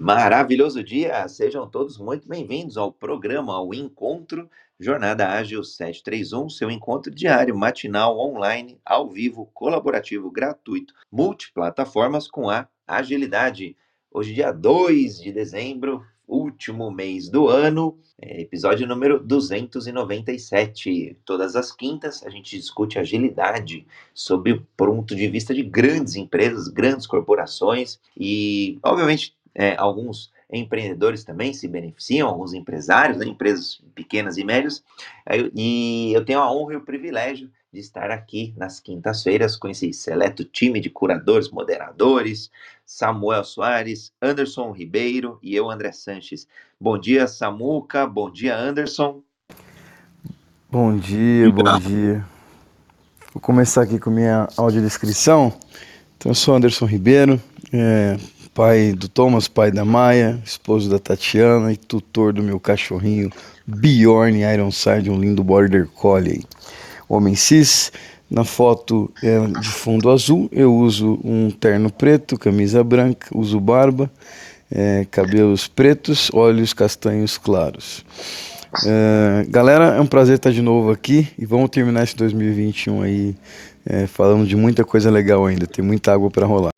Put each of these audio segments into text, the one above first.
Maravilhoso dia! Sejam todos muito bem-vindos ao programa, ao Encontro Jornada Ágil 731, seu encontro diário, matinal, online, ao vivo, colaborativo, gratuito, multiplataformas com a agilidade. Hoje, dia 2 de dezembro, último mês do ano, é, episódio número 297. Todas as quintas a gente discute agilidade sob o ponto de vista de grandes empresas, grandes corporações e, obviamente, é, alguns empreendedores também se beneficiam, alguns empresários, né, empresas pequenas e médias, e eu tenho a honra e o privilégio de estar aqui nas quintas-feiras com esse seleto time de curadores, moderadores, Samuel Soares, Anderson Ribeiro e eu, André Sanches. Bom dia, Samuca, bom dia, Anderson. Bom dia, bom dia. Vou começar aqui com minha audiodescrição. Então, eu sou Anderson Ribeiro, é, pai do Thomas, pai da Maia, esposo da Tatiana e tutor do meu cachorrinho Bjorn Ironside, um lindo Border Collie. Homem cis, na foto é de fundo azul, eu uso um terno preto, camisa branca, uso barba, é, cabelos pretos, olhos castanhos claros. É, galera, é um prazer estar de novo aqui e vamos terminar esse 2021 aí é, falando de muita coisa legal ainda, tem muita água para rolar.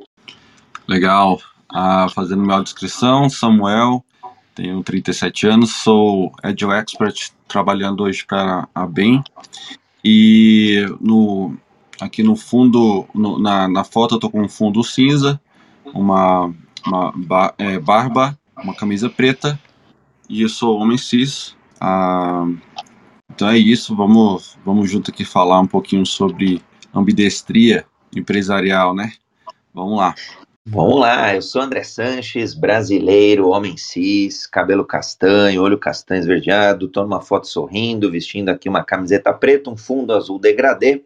Legal, ah, fazendo minha descrição, Samuel, tenho 37 anos, sou Agile Expert, trabalhando hoje para a BEM. E no, aqui no fundo, no, na, na foto eu tô com um fundo cinza, uma, uma é, barba, uma camisa preta, e eu sou homem cis. Ah, então é isso, vamos, vamos junto aqui falar um pouquinho sobre ambidestria empresarial, né? Vamos lá. Vamos lá, eu sou André Sanches, brasileiro, homem cis, cabelo castanho, olho castanho esverdeado, estou numa foto sorrindo, vestindo aqui uma camiseta preta, um fundo azul degradê.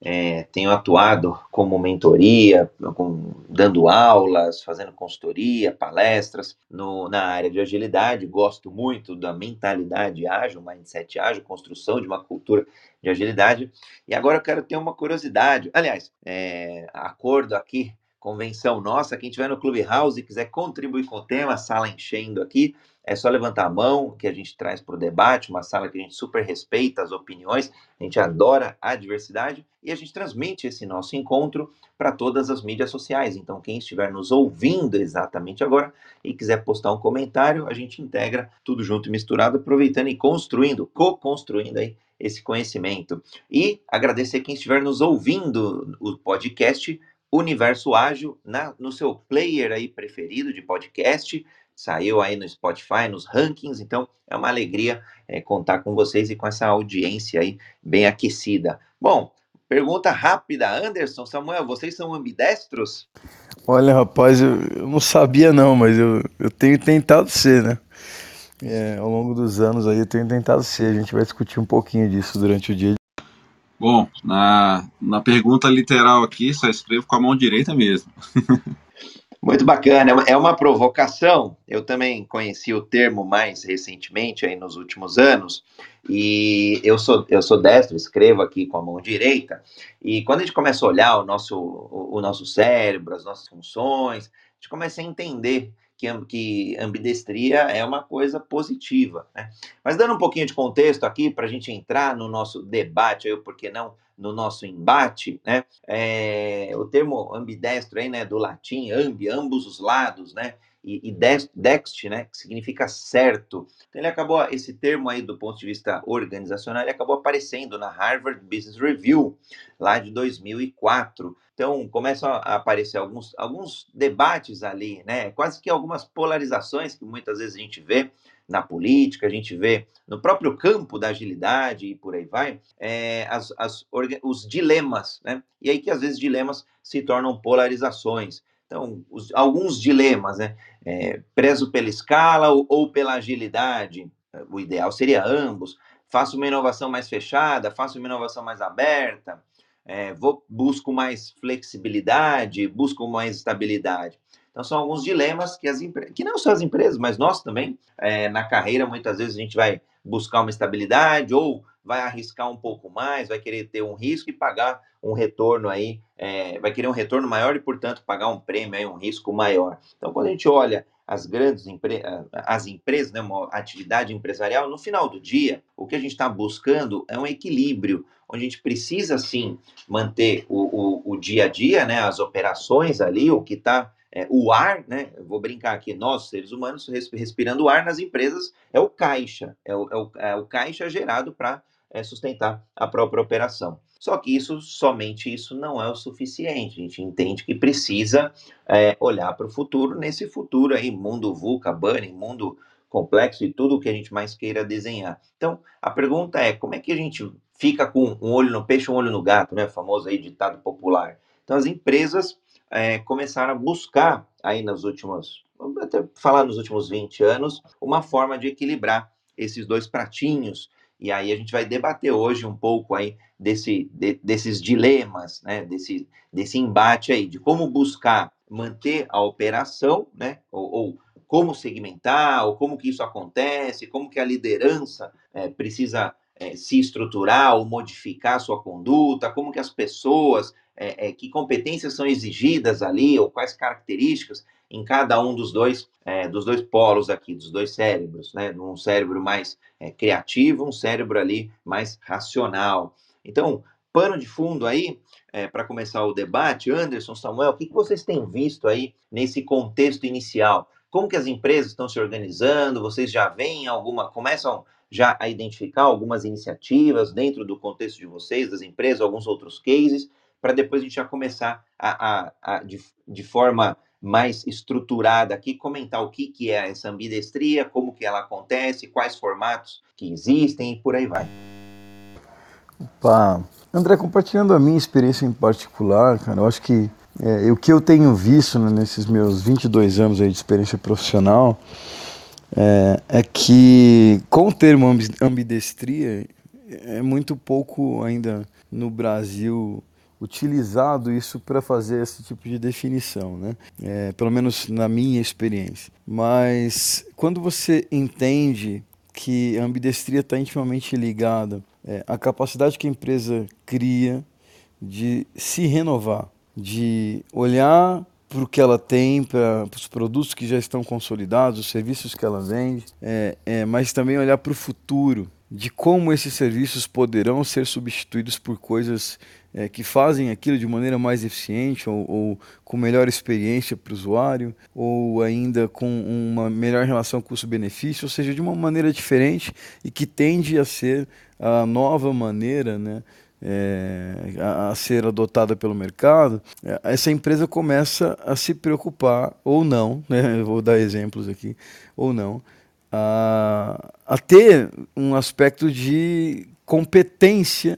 É, tenho atuado como mentoria, com, dando aulas, fazendo consultoria, palestras no, na área de agilidade. Gosto muito da mentalidade ágil, mindset ágil, construção de uma cultura de agilidade. E agora eu quero ter uma curiosidade. Aliás, é, acordo aqui convenção nossa. Quem estiver no Clubhouse e quiser contribuir com o tema, sala enchendo aqui, é só levantar a mão que a gente traz para o debate, uma sala que a gente super respeita as opiniões, a gente adora a diversidade e a gente transmite esse nosso encontro para todas as mídias sociais. Então, quem estiver nos ouvindo exatamente agora e quiser postar um comentário, a gente integra tudo junto e misturado, aproveitando e construindo, co-construindo aí esse conhecimento. E agradecer quem estiver nos ouvindo o podcast Universo Ágil na, no seu player aí preferido de podcast. Saiu aí no Spotify, nos rankings, então é uma alegria é, contar com vocês e com essa audiência aí bem aquecida. Bom, pergunta rápida, Anderson, Samuel, vocês são ambidestros? Olha, rapaz, eu, eu não sabia não, mas eu, eu tenho tentado ser, né? É, ao longo dos anos aí eu tenho tentado ser. A gente vai discutir um pouquinho disso durante o dia Bom, na, na pergunta literal aqui, só escrevo com a mão direita mesmo. Muito bacana, é uma provocação. Eu também conheci o termo mais recentemente, aí nos últimos anos, e eu sou, eu sou destro, escrevo aqui com a mão direita, e quando a gente começa a olhar o nosso, o, o nosso cérebro, as nossas funções, a gente começa a entender que, que ambidestria é uma coisa positiva. Né? Mas dando um pouquinho de contexto aqui para a gente entrar no nosso debate, aí, por que não no nosso embate, né? É, o termo ambidestro aí, né, do latim, ambi, ambos os lados, né? E, e dext, né, que significa certo. Então, ele acabou, esse termo aí do ponto de vista organizacional, ele acabou aparecendo na Harvard Business Review, lá de 2004. Então, começam a aparecer alguns, alguns debates ali, né? Quase que algumas polarizações que muitas vezes a gente vê na política, a gente vê no próprio campo da agilidade e por aí vai, é, as, as, os dilemas, né? E aí que às vezes dilemas se tornam polarizações. Então, os, alguns dilemas, né? É, prezo pela escala ou, ou pela agilidade, o ideal seria ambos. Faço uma inovação mais fechada, faço uma inovação mais aberta, é, vou, busco mais flexibilidade, busco mais estabilidade. Então, são alguns dilemas que as empresas, que não só as empresas, mas nós também, é, na carreira, muitas vezes a gente vai buscar uma estabilidade ou vai arriscar um pouco mais, vai querer ter um risco e pagar um retorno aí, é, vai querer um retorno maior e, portanto, pagar um prêmio aí, um risco maior. Então, quando a gente olha as grandes empre as empresas, né, uma atividade empresarial, no final do dia, o que a gente está buscando é um equilíbrio, onde a gente precisa sim manter o, o, o dia a dia, né, as operações ali, o que está é, o ar, né? Vou brincar aqui, nós, seres humanos, respirando ar nas empresas, é o caixa, é o, é o, é o caixa gerado para é, sustentar a própria operação. Só que isso, somente isso, não é o suficiente. A gente entende que precisa é, olhar para o futuro, nesse futuro aí, mundo VUCA, Bunny, mundo complexo e tudo o que a gente mais queira desenhar. Então, a pergunta é, como é que a gente fica com um olho no peixe, um olho no gato, né? O famoso aí ditado popular. Então, as empresas é, começaram a buscar aí nos últimos, vamos até falar nos últimos 20 anos, uma forma de equilibrar esses dois pratinhos e aí a gente vai debater hoje um pouco aí desse, de, desses dilemas, né? Desse, desse embate aí, de como buscar manter a operação, né? Ou, ou como segmentar, ou como que isso acontece, como que a liderança é, precisa é, se estruturar ou modificar sua conduta, como que as pessoas, é, é que competências são exigidas ali, ou quais características em cada um dos dois, é, dos dois polos aqui, dos dois cérebros, né? Um cérebro mais é, criativo, um cérebro ali mais racional. Então, pano de fundo aí, é, para começar o debate, Anderson, Samuel, o que, que vocês têm visto aí nesse contexto inicial? Como que as empresas estão se organizando? Vocês já veem alguma, começam já a identificar algumas iniciativas dentro do contexto de vocês, das empresas, alguns outros cases, para depois a gente já começar a, a, a de, de forma mais estruturada aqui, comentar o que, que é essa ambidestria, como que ela acontece, quais formatos que existem e por aí vai. Opa. André, compartilhando a minha experiência em particular, cara, eu acho que é, o que eu tenho visto né, nesses meus 22 anos aí de experiência profissional é, é que com o termo ambidestria é muito pouco ainda no Brasil utilizado isso para fazer esse tipo de definição, né? É, pelo menos na minha experiência. Mas quando você entende que a ambidestria está intimamente ligada é, à capacidade que a empresa cria de se renovar, de olhar para o que ela tem, para os produtos que já estão consolidados, os serviços que ela vende, é, é mas também olhar para o futuro, de como esses serviços poderão ser substituídos por coisas é, que fazem aquilo de maneira mais eficiente ou, ou com melhor experiência para o usuário, ou ainda com uma melhor relação custo-benefício, ou seja, de uma maneira diferente e que tende a ser a nova maneira né, é, a, a, ser adotada pelo mercado, é, essa empresa começa a se preocupar, ou não, né, vou dar exemplos aqui, ou não, a, a ter um aspecto de competência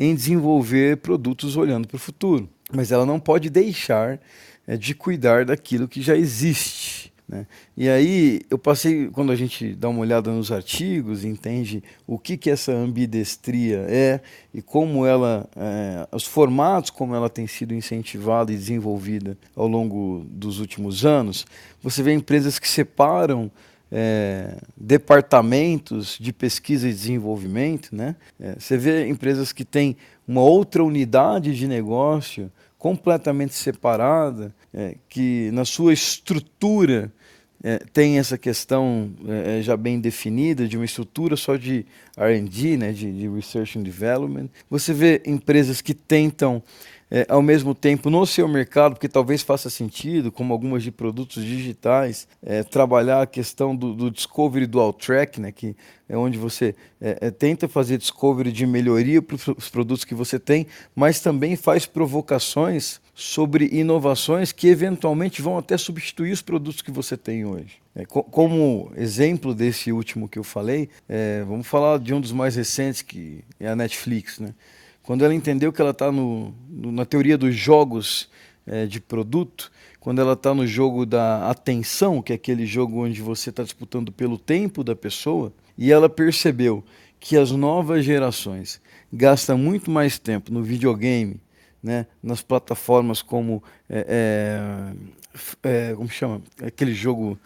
em desenvolver produtos olhando para o futuro. Mas ela não pode deixar é, de cuidar daquilo que já existe. Né? E aí eu passei, quando a gente dá uma olhada nos artigos, entende o que, que essa ambidestria é e como ela, é, os formatos como ela tem sido incentivada e desenvolvida ao longo dos últimos anos, você vê empresas que separam é, departamentos de pesquisa e desenvolvimento, né? É, você vê empresas que têm uma outra unidade de negócio completamente separada, é, que na sua estrutura é, tem essa questão é, é, já bem definida de uma estrutura só de R&D, né, de, de Research and Development. Você vê empresas que tentam é, ao mesmo tempo no seu mercado, porque talvez faça sentido, como algumas de produtos digitais, é, trabalhar a questão do, do discovery dual track, né, que é onde você é, é tenta fazer discovery de melhoria para os produtos que você tem, mas também faz provocações sobre inovações que eventualmente vão até substituir os produtos que você tem hoje. É, co como exemplo desse último que eu falei, é, vamos falar de um dos mais recentes, que é a Netflix. Né? Quando ela entendeu que ela está na teoria dos jogos é, de produto, quando ela está no jogo da atenção, que é aquele jogo onde você está disputando pelo tempo da pessoa, e ela percebeu que as novas gerações gastam muito mais tempo no videogame, né, nas plataformas como é, é, como chama aquele jogo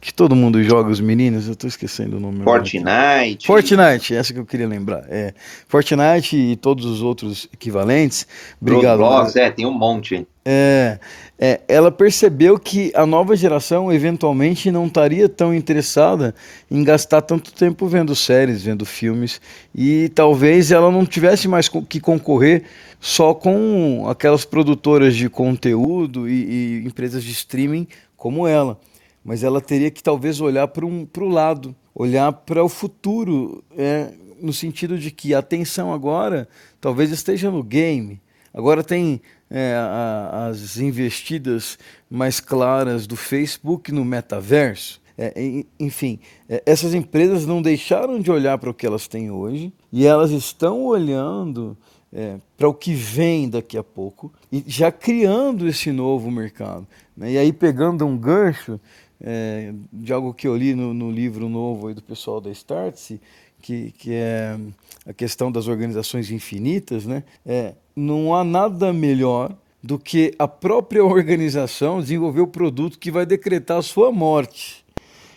que todo mundo joga, os meninos, eu estou esquecendo o nome. Fortnite. Fortnite, essa que eu queria lembrar. É, Fortnite e todos os outros equivalentes. Obrigado. Roblox, é, tem um monte. É, é, ela percebeu que a nova geração eventualmente não estaria tão interessada em gastar tanto tempo vendo séries, vendo filmes, e talvez ela não tivesse mais que concorrer só com aquelas produtoras de conteúdo e, e empresas de streaming como ela mas ela teria que talvez olhar para um, o lado, olhar para o futuro, é, no sentido de que a atenção agora talvez esteja no game. Agora tem é, a, as investidas mais claras do Facebook no metaverso. É, enfim, é, essas empresas não deixaram de olhar para o que elas têm hoje e elas estão olhando é, para o que vem daqui a pouco e já criando esse novo mercado. Né? E aí, pegando um gancho, é, de algo que eu li no, no livro novo do pessoal da Startse, que, que é a questão das organizações infinitas, né? É, não há nada melhor do que a própria organização desenvolver o produto que vai decretar a sua morte.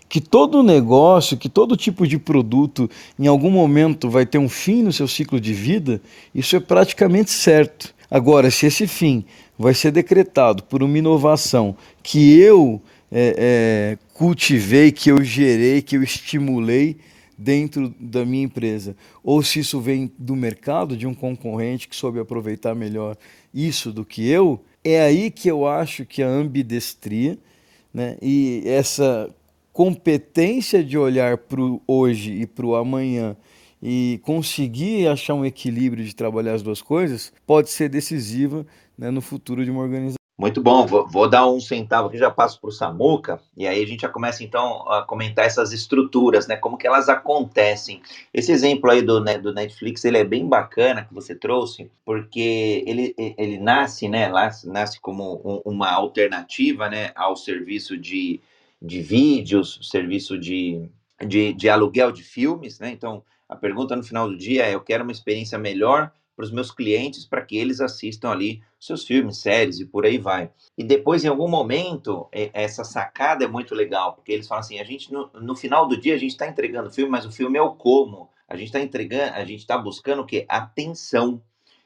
Que todo negócio, que todo tipo de produto, em algum momento vai ter um fim no seu ciclo de vida, isso é praticamente certo. Agora, se esse fim vai ser decretado por uma inovação que eu é, é, cultivei, que eu gerei, que eu estimulei dentro da minha empresa, ou se isso vem do mercado, de um concorrente que soube aproveitar melhor isso do que eu, é aí que eu acho que a ambidestria né, e essa competência de olhar para o hoje e para o amanhã e conseguir achar um equilíbrio de trabalhar as duas coisas pode ser decisiva né, no futuro de uma organização. Muito bom, vou, vou, dar um centavo aqui, já passo para o Samuca, e aí a gente já começa então a comentar essas estruturas, né, como que elas acontecem. Esse exemplo aí do, né, do Netflix, ele é bem bacana que você trouxe, porque ele, ele nasce, né, nasce como um, uma alternativa, né, ao serviço de, de vídeos, serviço de, de, de aluguel de filmes, né, então a pergunta no final do dia é, eu quero uma experiência melhor para os meus clientes para que eles assistam ali seus filmes, séries e por aí vai. E depois, em algum momento, essa sacada é muito legal, porque eles falam assim: a gente, no, no final do dia, a gente está entregando o filme, mas o filme é o como. A gente está entregando, a gente está buscando o quê? Atenção.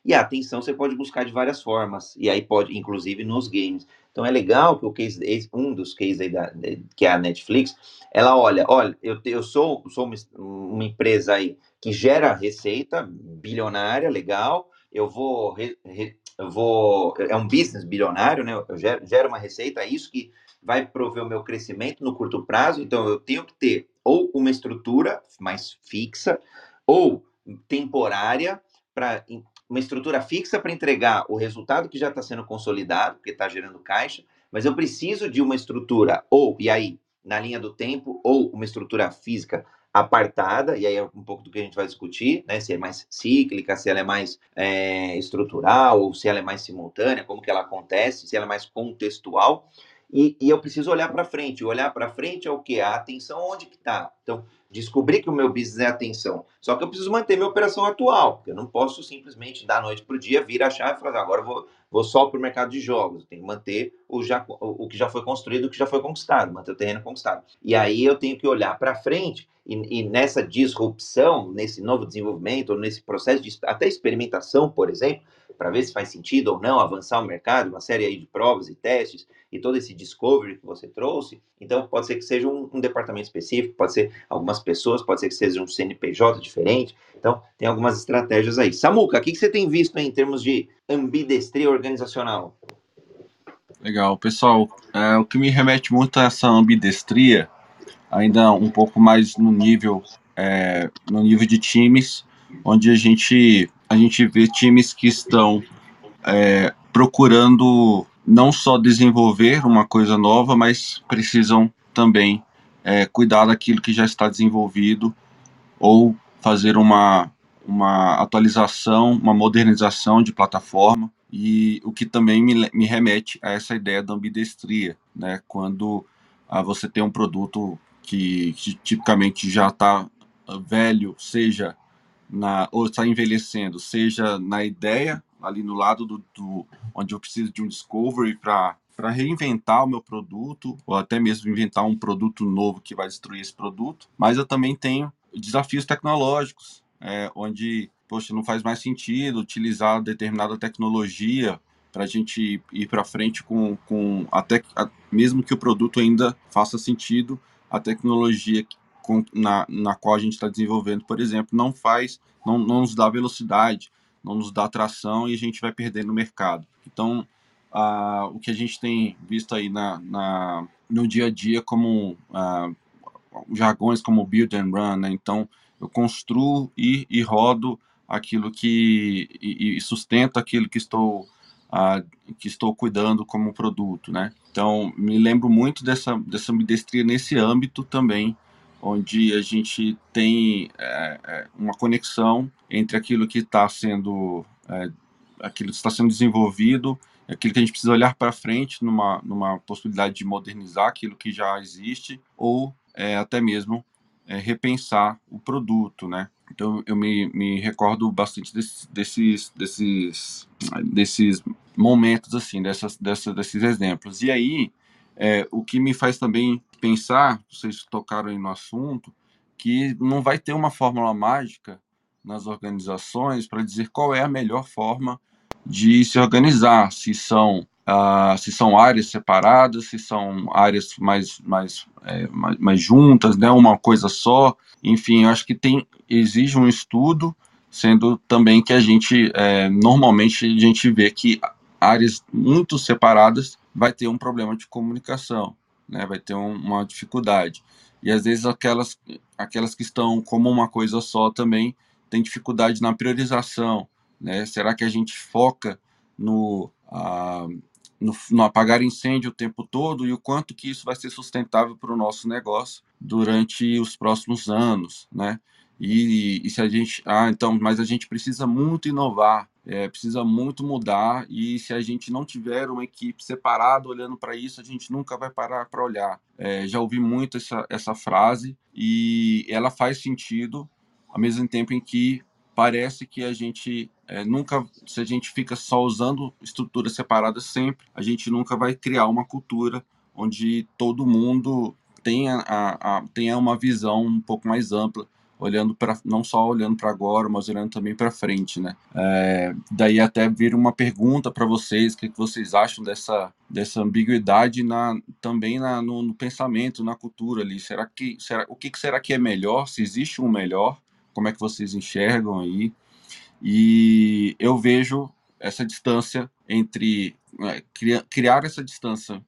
E a atenção você pode buscar de várias formas, e aí pode, inclusive nos games. Então é legal que o case, um dos cases da, que é a Netflix, ela olha, olha, eu, eu sou, sou uma, uma empresa aí que gera receita bilionária, legal. Eu vou, re, re, eu vou, é um business bilionário, né? Eu gero, gero uma receita, é isso que vai prover o meu crescimento no curto prazo. Então eu tenho que ter ou uma estrutura mais fixa ou temporária para uma estrutura fixa para entregar o resultado que já está sendo consolidado, porque está gerando caixa, mas eu preciso de uma estrutura ou e aí na linha do tempo ou uma estrutura física apartada, e aí é um pouco do que a gente vai discutir, né? Se é mais cíclica, se ela é mais é, estrutural, ou se ela é mais simultânea, como que ela acontece, se ela é mais contextual. E, e eu preciso olhar para frente. Olhar para frente é o que? A atenção onde que está. Então, descobri que o meu business é atenção. Só que eu preciso manter minha operação atual, porque eu não posso simplesmente da noite para o dia vir achar e falar, agora eu vou, vou só para o mercado de jogos. Eu tenho que manter o, já, o, que já foi construído, o que já foi conquistado, manter o terreno conquistado. E aí eu tenho que olhar para frente e, e, nessa disrupção, nesse novo desenvolvimento, ou nesse processo de até experimentação, por exemplo, para ver se faz sentido ou não avançar o mercado, uma série aí de provas e testes e todo esse discovery que você trouxe. Então, pode ser que seja um, um departamento específico, pode ser algumas pessoas, pode ser que seja um CNPJ diferente. Então, tem algumas estratégias aí. Samuca, o que, que você tem visto em termos de ambidestria organizacional? Legal, pessoal. É, o que me remete muito a essa ambidestria ainda um pouco mais no nível é, no nível de times, onde a gente a gente vê times que estão é, procurando não só desenvolver uma coisa nova, mas precisam também é, cuidar daquilo que já está desenvolvido ou fazer uma, uma atualização, uma modernização de plataforma e o que também me, me remete a essa ideia da ambidestria, né? Quando ah, você tem um produto que, que tipicamente já está velho, seja na ou está envelhecendo, seja na ideia ali no lado do, do onde eu preciso de um discovery para para reinventar o meu produto, ou até mesmo inventar um produto novo que vai destruir esse produto, mas eu também tenho desafios tecnológicos, é, onde, poxa, não faz mais sentido utilizar determinada tecnologia para a gente ir para frente com, com até mesmo que o produto ainda faça sentido, a tecnologia com, na, na qual a gente está desenvolvendo, por exemplo, não faz, não, não nos dá velocidade, não nos dá tração e a gente vai perder no mercado. Então, ah, o que a gente tem visto aí na, na no dia a dia como ah, jargões como build and run, né? então eu construo e, e rodo aquilo que e, e sustento aquilo que estou ah, que estou cuidando como produto, né? Então me lembro muito dessa dessa ambidestria nesse âmbito também, onde a gente tem é, é uma conexão entre aquilo que está sendo é, aquilo que está sendo desenvolvido aquilo que a gente precisa olhar para frente numa, numa possibilidade de modernizar aquilo que já existe ou é, até mesmo é, repensar o produto, né? Então eu me, me recordo bastante desses, desses, desses, desses momentos assim, dessas, dessas, desses exemplos. E aí é, o que me faz também pensar, vocês tocaram aí no assunto, que não vai ter uma fórmula mágica nas organizações para dizer qual é a melhor forma de se organizar, se são uh, se são áreas separadas, se são áreas mais mais, é, mais, mais juntas, né, uma coisa só. Enfim, eu acho que tem exige um estudo, sendo também que a gente é, normalmente a gente vê que áreas muito separadas vai ter um problema de comunicação, né, vai ter um, uma dificuldade. E às vezes aquelas aquelas que estão como uma coisa só também tem dificuldade na priorização, né? Será que a gente foca no, ah, no, no, apagar incêndio o tempo todo e o quanto que isso vai ser sustentável para o nosso negócio durante os próximos anos, né? E, e, se a gente, ah, então, mas a gente precisa muito inovar, é, precisa muito mudar e se a gente não tiver uma equipe separada olhando para isso, a gente nunca vai parar para olhar. É, já ouvi muito essa, essa frase e ela faz sentido ao mesmo tempo em que parece que a gente é, nunca, se a gente fica só usando estruturas separadas sempre, a gente nunca vai criar uma cultura onde todo mundo tenha, a, a, tenha uma visão um pouco mais ampla, olhando para não só olhando para agora, mas olhando também para frente, né? É, daí até vir uma pergunta para vocês, o que, que vocês acham dessa dessa ambiguidade na também na, no, no pensamento, na cultura ali? Será que será o que, que será que é melhor? Se existe um melhor? Como é que vocês enxergam aí? E eu vejo essa distância entre é, criar essa distância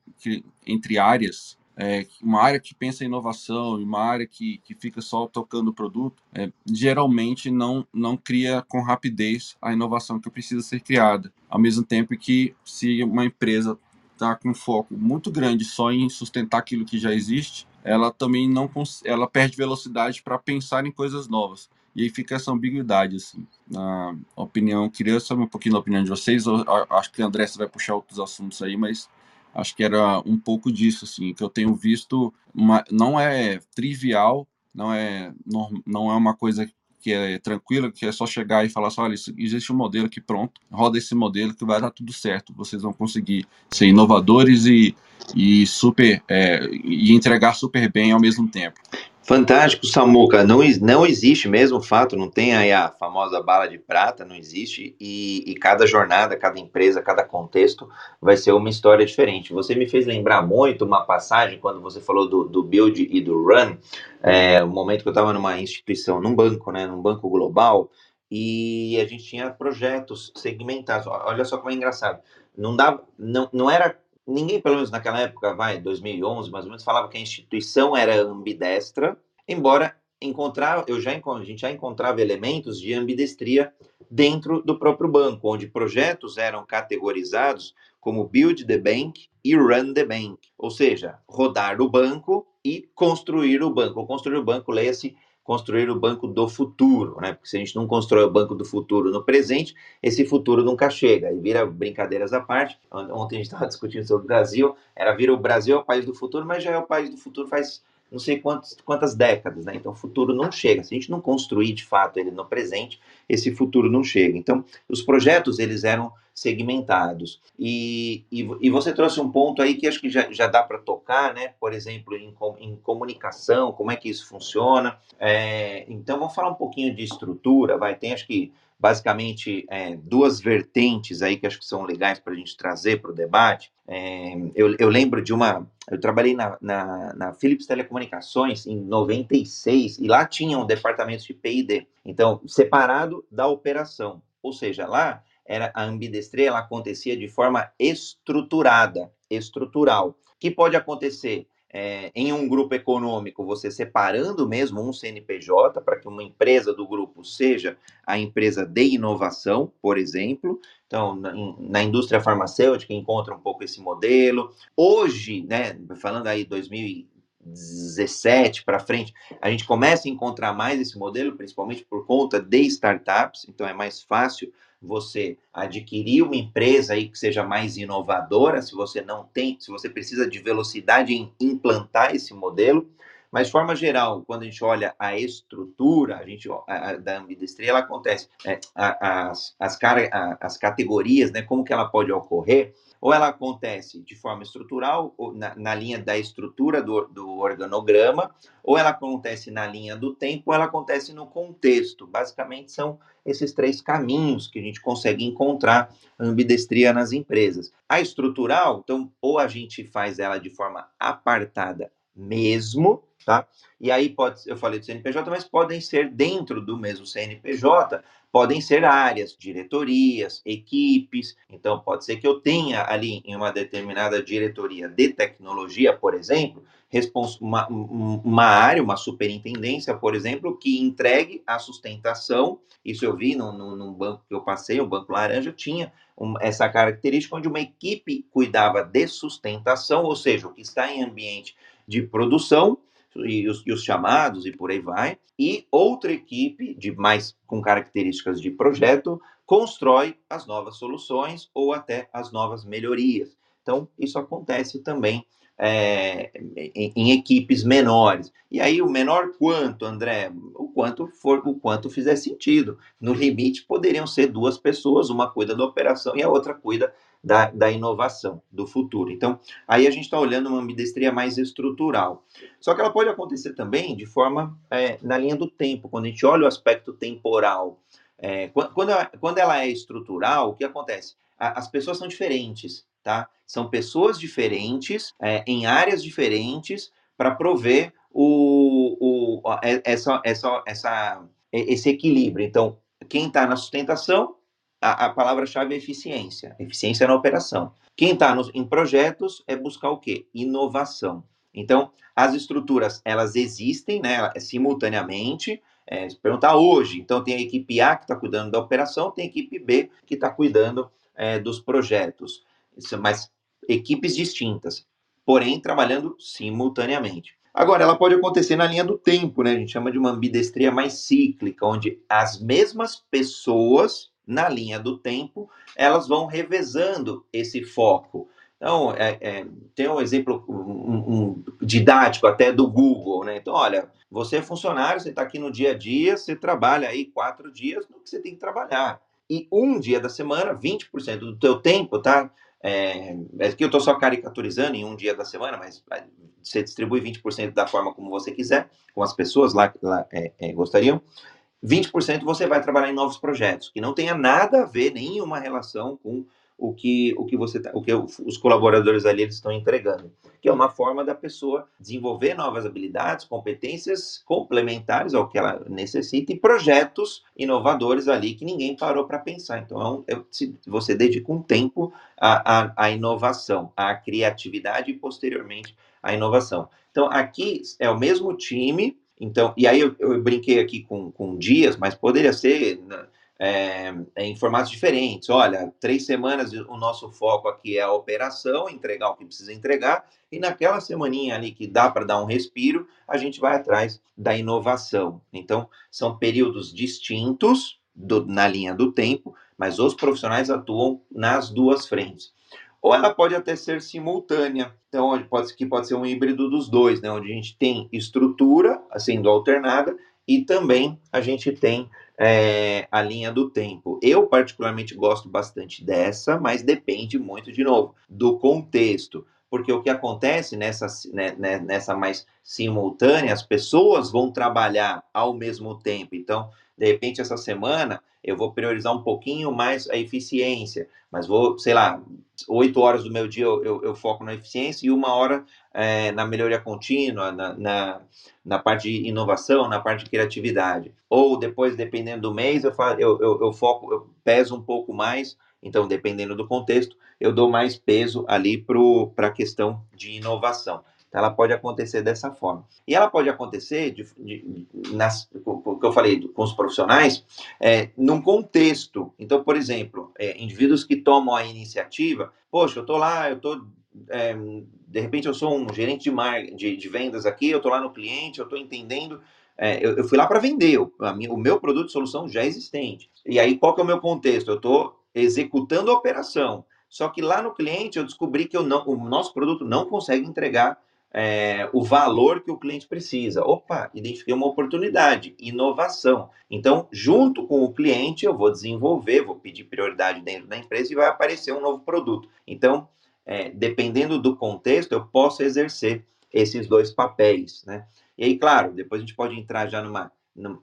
entre áreas, é, uma área que pensa em inovação e uma área que, que fica só tocando o produto, é, geralmente não, não cria com rapidez a inovação que precisa ser criada. Ao mesmo tempo que se uma empresa está com foco muito grande só em sustentar aquilo que já existe, ela também não ela perde velocidade para pensar em coisas novas. E aí fica essa ambiguidade, assim. Na opinião, queria saber um pouquinho da opinião de vocês. Eu, acho que o André vai puxar outros assuntos aí, mas acho que era um pouco disso, assim, que eu tenho visto. Uma, não é trivial, não é, não, não é uma coisa que é tranquila, que é só chegar e falar assim, olha, existe um modelo aqui pronto, roda esse modelo que vai dar tudo certo, vocês vão conseguir ser inovadores e, e super é, e entregar super bem ao mesmo tempo. Fantástico, Samuca. Não, não existe mesmo fato, não tem aí a famosa bala de prata, não existe, e, e, cada jornada, cada empresa, cada contexto vai ser uma história diferente. Você me fez lembrar muito uma passagem quando você falou do, do build e do run, é, o momento que eu estava numa instituição, num banco, né, num banco global, e a gente tinha projetos segmentados. Olha só como é engraçado. Não, dá, não, não era ninguém, pelo menos naquela época, vai, 2011 mais ou menos, falava que a instituição era ambidestra, embora encontrar, eu já a gente já encontrava elementos de ambidestria dentro do próprio banco, onde projetos eram categorizados como build the bank e run the bank, ou seja, rodar o banco e construir o banco. Ou construir o banco, leia-se construir o banco do futuro, né? Porque se a gente não constrói o banco do futuro no presente, esse futuro nunca chega. E vira brincadeiras à parte. Ontem a gente estava discutindo sobre o Brasil, era vira o Brasil é o país do futuro, mas já é o país do futuro faz não sei quantos, quantas décadas, né? Então o futuro não chega. Se a gente não construir de fato ele no presente, esse futuro não chega. Então os projetos eles eram segmentados. E, e, e você trouxe um ponto aí que acho que já, já dá para tocar, né? Por exemplo, em, em, comunicação, como é que isso funciona. É, então vamos falar um pouquinho de estrutura, vai. Tem acho que basicamente é, duas vertentes aí que acho que são legais para a gente trazer para o debate. É, eu, eu, lembro de uma. Eu trabalhei na, na, na, Philips Telecomunicações em 96 e lá tinha um departamento de PD, então separado da operação. Ou seja, lá era a ambidestria ela acontecia de forma estruturada, estrutural. que pode acontecer? É, em um grupo econômico, você separando mesmo um CNPJ para que uma empresa do grupo seja a empresa de inovação, por exemplo. Então, na, na, indústria farmacêutica encontra um pouco esse modelo. Hoje, né, falando aí 2017 para frente, a gente começa a encontrar mais esse modelo, principalmente por conta de startups, então é mais fácil você adquirir uma empresa aí que seja mais inovadora, se você não tem, se você precisa de velocidade em implantar esse modelo. Mas, de forma geral, quando a gente olha a estrutura a gente, a, a, da ambidestria, ela acontece, é, a, as, as, as categorias, né, como que ela pode ocorrer, ou ela acontece de forma estrutural, na, na linha da estrutura do, do, organograma, ou ela acontece na linha do tempo, ou ela acontece no contexto. Basicamente, são esses três caminhos que a gente consegue encontrar ambidestria nas empresas. A estrutural, então, ou a gente faz ela de forma apartada mesmo, tá? E aí pode, eu falei do CNPJ, mas podem ser dentro do mesmo CNPJ, podem ser áreas, diretorias, equipes. Então pode ser que eu tenha ali em uma determinada diretoria de tecnologia, por exemplo, uma, uma área, uma superintendência, por exemplo, que entregue a sustentação. Isso eu vi num, banco que eu passei, o Banco Laranja tinha um, essa característica onde uma equipe cuidava de sustentação, ou seja, o que está em ambiente de produção e os, e os, chamados e por aí vai, e outra equipe de mais com características de projeto constrói as novas soluções ou até as novas melhorias. Então, isso acontece também é, em, em, equipes menores. E aí, o menor quanto, André? O quanto for, o quanto fizer sentido. No limite, poderiam ser duas pessoas, uma cuida da operação e a outra cuida da, da inovação, do futuro. Então, aí a gente está olhando uma ambidestria mais estrutural. Só que ela pode acontecer também de forma é, na linha do tempo, quando a gente olha o aspecto temporal. É, quando, ela, quando ela é estrutural, o que acontece? A, as pessoas são diferentes, tá? São pessoas diferentes, é, em áreas diferentes, para prover o, o, essa, essa, essa, esse equilíbrio. Então, quem está na sustentação a, a palavra-chave é eficiência, eficiência na operação. Quem está em projetos é buscar o quê? Inovação. Então, as estruturas, elas existem, né, simultaneamente, é, perguntar hoje, então tem a equipe A que está cuidando da operação, tem a equipe B que está cuidando é, dos projetos, mas equipes distintas, porém trabalhando simultaneamente. Agora, ela pode acontecer na linha do tempo, né? A gente chama de uma ambidestria mais cíclica, onde as mesmas pessoas na linha do tempo, elas vão revezando esse foco. Então, é, é, tem um exemplo um, um didático até do Google, né? Então, olha, você é funcionário, você está aqui no dia a dia, você trabalha aí quatro dias no que você tem que trabalhar. E um dia da semana, 20% do teu tempo, tá? É, é que eu estou só caricaturizando em um dia da semana, mas você distribui 20% da forma como você quiser, como as pessoas lá, lá é, é, gostariam. 20% você vai trabalhar em novos projetos, que não tenha nada a ver, nenhuma relação com o que, o que você tá, o que os colaboradores ali estão entregando, que é uma forma da pessoa desenvolver novas habilidades, competências complementares ao que ela necessita e projetos inovadores ali que ninguém parou para pensar. Então, é um, você dedica um tempo à inovação, à criatividade e posteriormente à inovação. Então, aqui é o mesmo time então, e aí eu, eu brinquei aqui com, com dias, mas poderia ser né, é, em formatos diferentes. Olha, três semanas o nosso foco aqui é a operação, entregar o que precisa entregar, e naquela semaninha ali que dá para dar um respiro, a gente vai atrás da inovação. Então, são períodos distintos do, na linha do tempo, mas os profissionais atuam nas duas frentes. ou ela pode até ser simultânea. Então, pode, que pode ser um híbrido dos dois, né? onde a gente tem estrutura sendo alternada e também a gente tem é, a linha do tempo. Eu, particularmente, gosto bastante dessa, mas depende muito, de novo, do contexto. Porque o que acontece nessa, né, né, nessa mais simultânea, as pessoas vão trabalhar ao mesmo tempo. Então, de repente, essa semana eu vou priorizar um pouquinho mais a eficiência, mas vou, sei lá, oito horas do meu dia eu, eu, eu, foco na eficiência e uma hora é, na melhoria contínua, na, na, na, parte de inovação, na parte de criatividade. Ou depois, dependendo do mês, eu, faço, eu, eu, eu foco, eu peso um pouco mais, então, dependendo do contexto, eu dou mais peso ali para a questão de inovação. Então, ela pode acontecer dessa forma. E ela pode acontecer, de, de, nas, o que eu falei com os profissionais, é, num contexto. Então, por exemplo, é, indivíduos que tomam a iniciativa, poxa, eu estou lá, eu estou. É, de repente, eu sou um gerente de, mar, de, de vendas aqui, eu estou lá no cliente, eu estou entendendo. É, eu, eu, fui lá para vender o, minha, o meu produto de solução já existente. E aí, qual que é o meu contexto? Eu estou executando a operação. Só que lá no cliente eu descobri que eu não, o nosso produto não consegue entregar é, o valor que o cliente precisa. Opa, identifiquei uma oportunidade, inovação. Então, junto com o cliente, eu vou desenvolver, vou pedir prioridade dentro da empresa e vai aparecer um novo produto. Então, é, dependendo do contexto, eu posso exercer esses dois papéis, né? E aí, claro, depois a gente pode entrar já numa,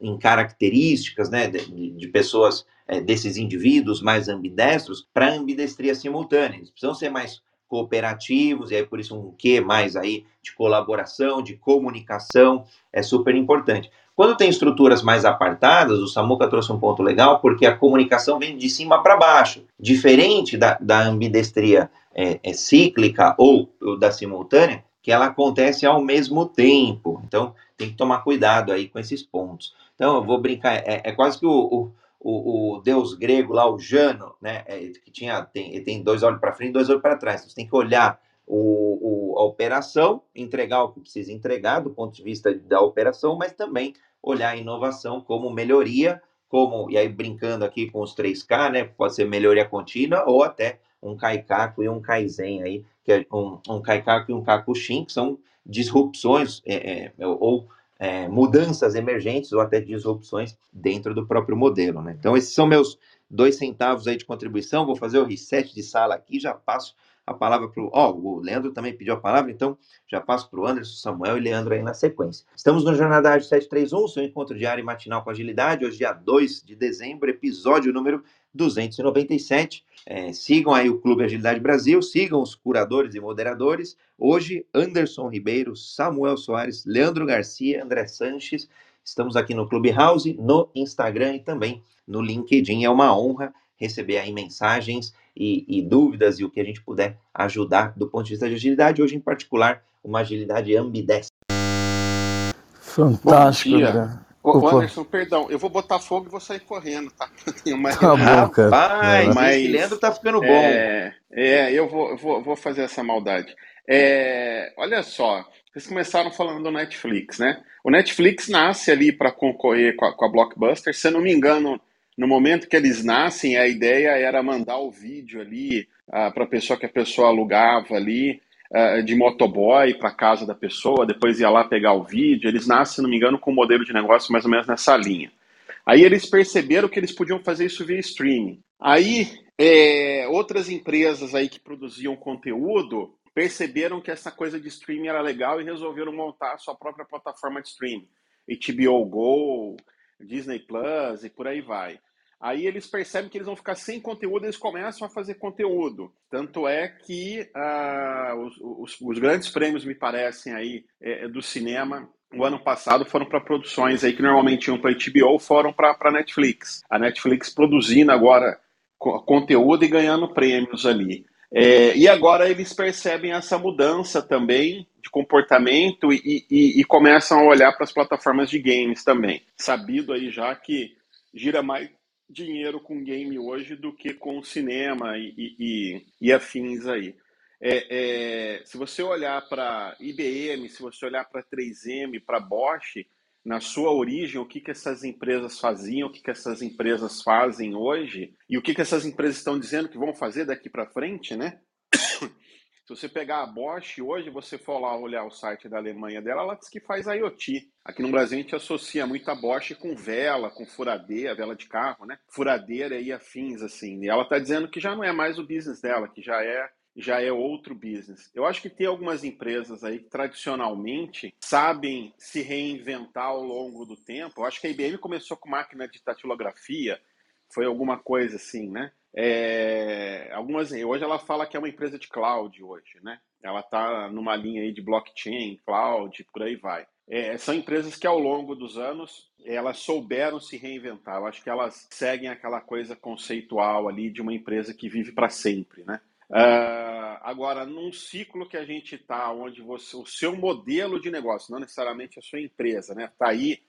em características, né, de, de pessoas, é, desses indivíduos mais ambidestros, para ambidestria simultânea. Eles precisam ser mais cooperativos, e aí por isso um que mais aí de colaboração, de comunicação, é super importante. Quando tem estruturas mais apartadas, o Samuca trouxe um ponto legal, porque a comunicação vem de cima para baixo, diferente da, da ambidestria é, é, cíclica ou, ou da simultânea, que ela acontece ao mesmo tempo. Então, tem que tomar cuidado aí com esses pontos. Então, eu vou brincar, é, é quase que o, o o, deus grego lá, o Jano, né, é, que tinha, tem, tem dois olhos para frente e dois olhos para trás. Você tem que olhar o, o, a operação, entregar o que precisa entregar do ponto de vista da operação, mas também olhar a inovação como melhoria, como, e aí brincando aqui com os 3K, né, pode ser melhoria contínua ou até um Kaikaku e um Kaizen aí, que é um, um Kaikaku e um Kakushin, que são disrupções é, é, ou é, mudanças emergentes ou até disrupções dentro do próprio modelo. Né? Então, esses são meus dois centavos aí de contribuição. Vou fazer o reset de sala aqui, já passo a palavra para o. Ó, o Leandro também pediu a palavra, então já passo para o Anderson, Samuel e Leandro aí na sequência. Estamos no Jornada Ágil 731, seu encontro diário e matinal com agilidade. Hoje, dia 2 de dezembro, episódio número 297. É, sigam aí o Clube Agilidade Brasil, sigam os curadores e moderadores. Hoje, Anderson Ribeiro, Samuel Soares, Leandro Garcia, André Sanches. Estamos aqui no Clube House, no Instagram e também no LinkedIn. É uma honra receber aí mensagens e, e, dúvidas e o que a gente puder ajudar do ponto de vista de agilidade. Hoje, em particular, uma agilidade ambidestra. Fantástico, André. Ô, Anderson, perdão, eu vou botar fogo e vou sair correndo, tá? Uma... Tá bom, cara. Rapaz, mas esse Leandro tá ficando bom. É, é eu vou, vou, vou fazer essa maldade. É, olha só, vocês começaram falando do Netflix, né? O Netflix nasce ali para concorrer com a, com a, Blockbuster. Se eu não me engano, no momento que eles nascem, a ideia era mandar o vídeo ali uh, para a pessoa que a pessoa alugava ali uh, de motoboy para casa da pessoa, depois ia lá pegar o vídeo. Eles nascem, se não me engano, com um modelo de negócio mais ou menos nessa linha. Aí eles perceberam que eles podiam fazer isso via streaming. Aí é, outras empresas aí que produziam conteúdo perceberam que essa coisa de streaming era legal e resolveram montar a sua própria plataforma de streaming. HBO Go, Disney Plus e por aí vai. Aí eles percebem que eles vão ficar sem conteúdo, eles começam a fazer conteúdo. Tanto é que uh, os, os, os, grandes prêmios, me parecem, aí é, é do cinema, o ano passado foram para produções aí que normalmente iam para HBO, foram para Netflix. A Netflix produzindo agora conteúdo e ganhando prêmios ali. É, e agora eles percebem essa mudança também de comportamento e, e, e começam a olhar para as plataformas de games também. Sabido aí já que gira mais dinheiro com game hoje do que com cinema e, e, e afins aí. É, é, se você olhar para IBM, se você olhar para 3M, para Bosch, na sua origem, o que, que essas empresas faziam, o que, que essas empresas fazem hoje e o que, que essas empresas estão dizendo que vão fazer daqui para frente, né? Se você pegar a Bosch, hoje você for lá olhar o site da Alemanha dela, ela diz que faz IoT. Aqui no Brasil a gente associa muito a Bosch com vela, com furadeira, vela de carro, né? Furadeira e afins, assim. E ela está dizendo que já não é mais o business dela, que já é já é outro business. Eu acho que tem algumas empresas aí que tradicionalmente sabem se reinventar ao longo do tempo. Eu acho que a IBM começou com máquina de datilografia, foi alguma coisa assim, né? É, algumas, hoje ela fala que é uma empresa de cloud hoje, né? Ela está numa linha aí de blockchain, cloud, por aí vai. É, são empresas que ao longo dos anos elas souberam se reinventar. Eu acho que elas seguem aquela coisa conceitual ali de uma empresa que vive para sempre, né? Uh, agora, num ciclo que a gente está, onde você, o seu modelo de negócio, não necessariamente a sua empresa, né? Está aí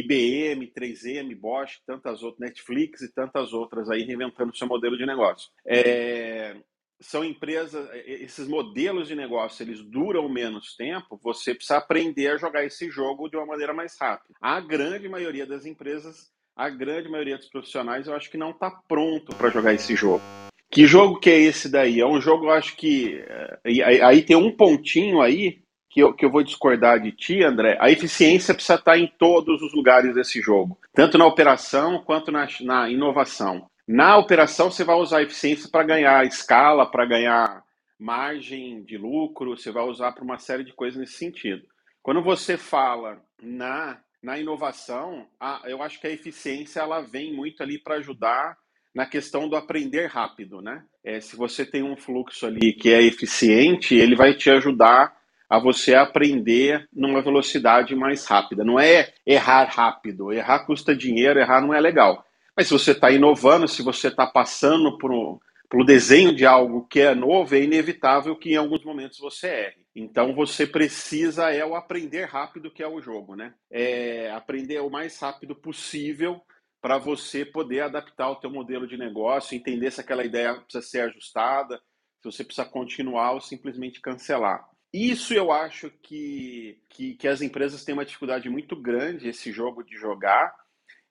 IBM, 3M, Bosch, tantas outras, Netflix e tantas outras aí reinventando seu modelo de negócio. É, são empresas, esses modelos de negócio, eles duram menos tempo, você precisa aprender a jogar esse jogo de uma maneira mais rápida. A grande maioria das empresas, a grande maioria dos profissionais, eu acho que não está pronto para jogar esse jogo. Que jogo que é esse daí? É um jogo, eu acho que. Eh, aí tem um pontinho aí que eu, que eu vou discordar de ti, André, a eficiência precisa estar em todos os lugares desse jogo, tanto na operação quanto na, na inovação. Na operação, você vai usar a eficiência para ganhar escala, para ganhar margem de lucro, você vai usar para uma série de coisas nesse sentido. Quando você fala na, na inovação, a, eu acho que a eficiência ela vem muito ali para ajudar na questão do aprender rápido, né? É, se você tem um fluxo ali que é eficiente, ele vai te ajudar a você aprender numa velocidade mais rápida. Não é errar rápido. Errar custa dinheiro, errar não é legal. Mas se você está inovando, se você está passando por um, pelo desenho de algo que é novo, é inevitável que em alguns momentos você erre. Então você precisa é o aprender rápido que é o jogo, né? É aprender o mais rápido possível para você poder adaptar o teu modelo de negócio, entender se aquela ideia precisa ser ajustada, se você precisa continuar ou simplesmente cancelar. Isso eu acho que, que, que, as empresas têm uma dificuldade muito grande, esse jogo de jogar.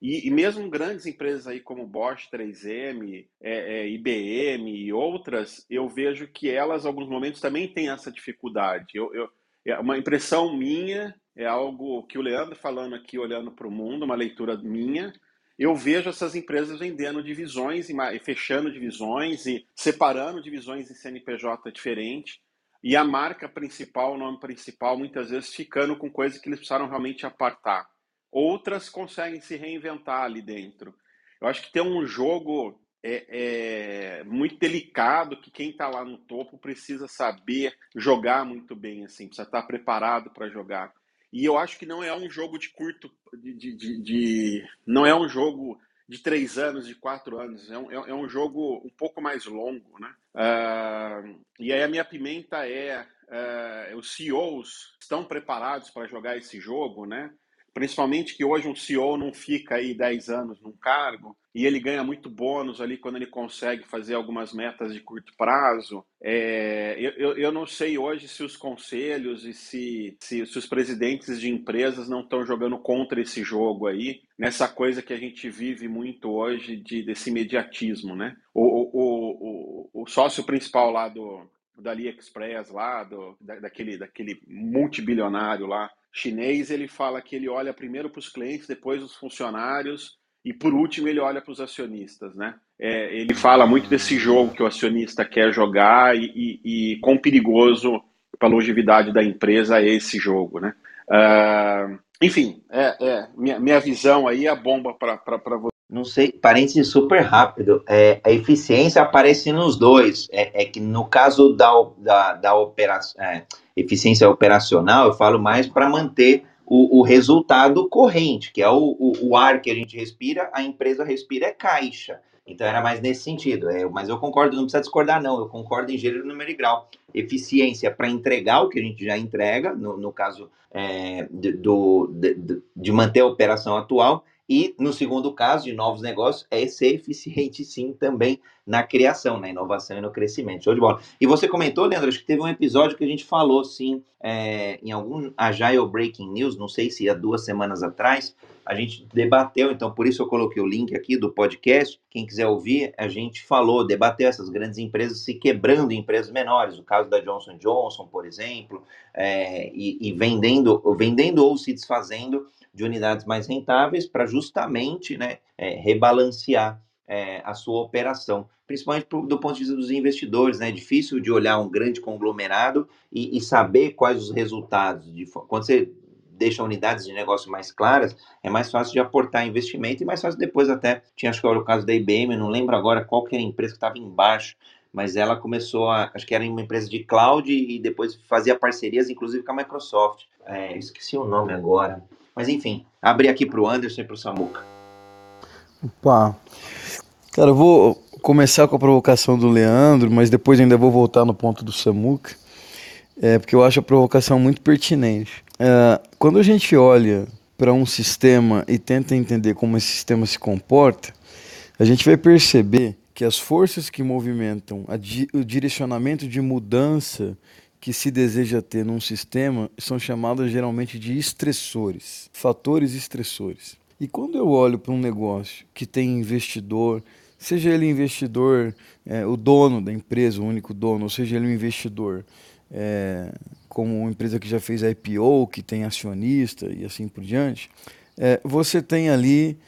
E, e mesmo grandes empresas aí como Bosch, 3M, é, é, IBM e outras, eu vejo que elas, em alguns momentos, também têm essa dificuldade. Eu, eu, é uma impressão minha, é algo que o Leandro falando aqui, olhando para o mundo, uma leitura minha, eu vejo essas empresas vendendo divisões e fechando divisões e separando divisões em CNPJ diferente e a marca principal, o nome principal, muitas vezes ficando com coisas que eles precisaram realmente apartar. Outras conseguem se reinventar ali dentro. Eu acho que tem um jogo é, é muito delicado que quem está lá no topo precisa saber jogar muito bem, assim, precisa estar preparado para jogar. E eu acho que não é um jogo de curto, de, de, de, de não é um jogo de três anos, de quatro anos. É um, é, é um jogo um pouco mais longo, né? Uh, e aí a minha pimenta é uh, os CEOs estão preparados para jogar esse jogo, né? Principalmente que hoje um CEO não fica aí 10 anos num cargo e ele ganha muito bônus ali quando ele consegue fazer algumas metas de curto prazo. É, eu, eu não sei hoje se os conselhos e se, se, se os presidentes de empresas não estão jogando contra esse jogo aí, nessa coisa que a gente vive muito hoje de, desse imediatismo, né? O, o, o, o sócio principal lá do, do AliExpress, lá, do, da, daquele, daquele multibilionário lá, chinês, ele fala que ele olha primeiro para os clientes, depois os funcionários e por último ele olha para os acionistas, né? É, ele fala muito desse jogo que o acionista quer jogar e, e, e quão perigoso para a longevidade da empresa é esse jogo, né? Uh, enfim, é, é, minha, minha visão aí é a bomba para você. Não sei, parênteses super rápido. É, a eficiência aparece nos dois. É, é que no caso da, da, da operação, é, eficiência operacional, eu falo mais para manter o, o, resultado corrente, que é o, o, o, ar que a gente respira, a empresa respira é caixa. Então era mais nesse sentido. É, mas eu concordo, não precisa discordar, não. Eu concordo em gênero, número e grau. Eficiência para entregar o que a gente já entrega, no, no caso é, de, do, de, de manter a operação atual, E no segundo caso, de novos negócios, é ser eficiente sim também na criação, na inovação e no crescimento. Show de bola. E você comentou, Leandro, acho que teve um episódio que a gente falou, sim, é, em algum Agile Breaking News, não sei se há duas semanas atrás, a gente debateu, então por isso eu coloquei o link aqui do podcast. Quem quiser ouvir, a gente falou, debateu essas grandes empresas se quebrando em empresas menores, o caso da Johnson Johnson, por exemplo, é, e, e vendendo, vendendo ou se desfazendo de unidades mais rentáveis para justamente né, é, rebalancear é, a sua operação, principalmente pro, do ponto de vista dos investidores, né? É difícil de olhar um grande conglomerado e, e saber quais os resultados. De, quando você deixa unidades de negócio mais claras, é mais fácil de aportar investimento e mais fácil depois até, tinha acho que era o caso da IBM, não lembro agora qual que era a empresa que estava embaixo, mas ela começou a, acho que era uma empresa de cloud e depois fazia parcerias, inclusive com a Microsoft. É, esqueci o nome agora. Mas enfim, abri aqui para o Anderson e para o Samuca. Opa, cara, eu vou começar com a provocação do Leandro, mas depois ainda vou voltar no ponto do Samuca, é, porque eu acho a provocação muito pertinente. É, quando a gente olha para um sistema e tenta entender como esse sistema se comporta, a gente vai perceber que as forças que movimentam di o direcionamento de mudança que se deseja ter num sistema são chamadas geralmente de estressores, fatores estressores. E quando eu olho para um negócio que tem investidor, seja ele investidor, é, o dono da empresa, o único dono, ou seja ele um investidor é, como uma empresa que já fez IPO, que tem acionista e assim por diante, é, você tem ali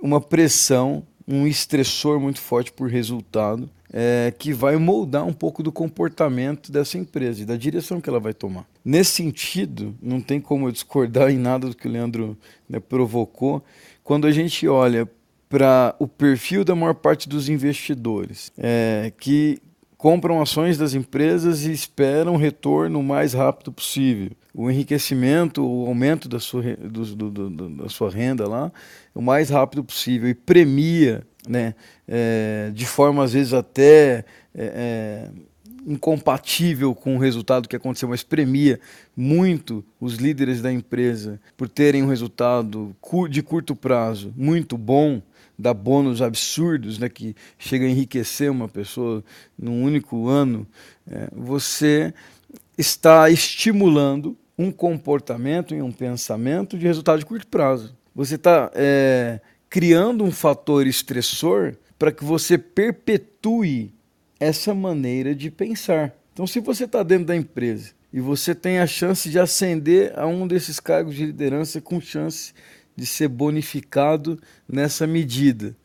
uma pressão, um estressor muito forte por resultado, é, que vai moldar um pouco do comportamento dessa empresa e da direção que ela vai tomar. Nesse sentido, não tem como eu discordar em nada do que o Leandro né, provocou. Quando a gente olha para o perfil da maior parte dos investidores, é, que compram ações das empresas e esperam retorno o mais rápido possível. O enriquecimento, o aumento da sua, do, do, do, da sua renda lá, o mais rápido possível e premia, né, é, de forma às vezes até é, é, incompatível com o resultado que aconteceu, mas premia muito os líderes da empresa por terem um resultado de curto prazo muito bom dá bônus absurdos, né, que chega a enriquecer uma pessoa num único ano, é, você está estimulando um comportamento e um pensamento de resultado de curto prazo. Você está é, criando um fator estressor para que você perpetue essa maneira de pensar. Então, se você está dentro da empresa e você tem a chance de ascender a um desses cargos de liderança com chance de ser bonificado nessa medida.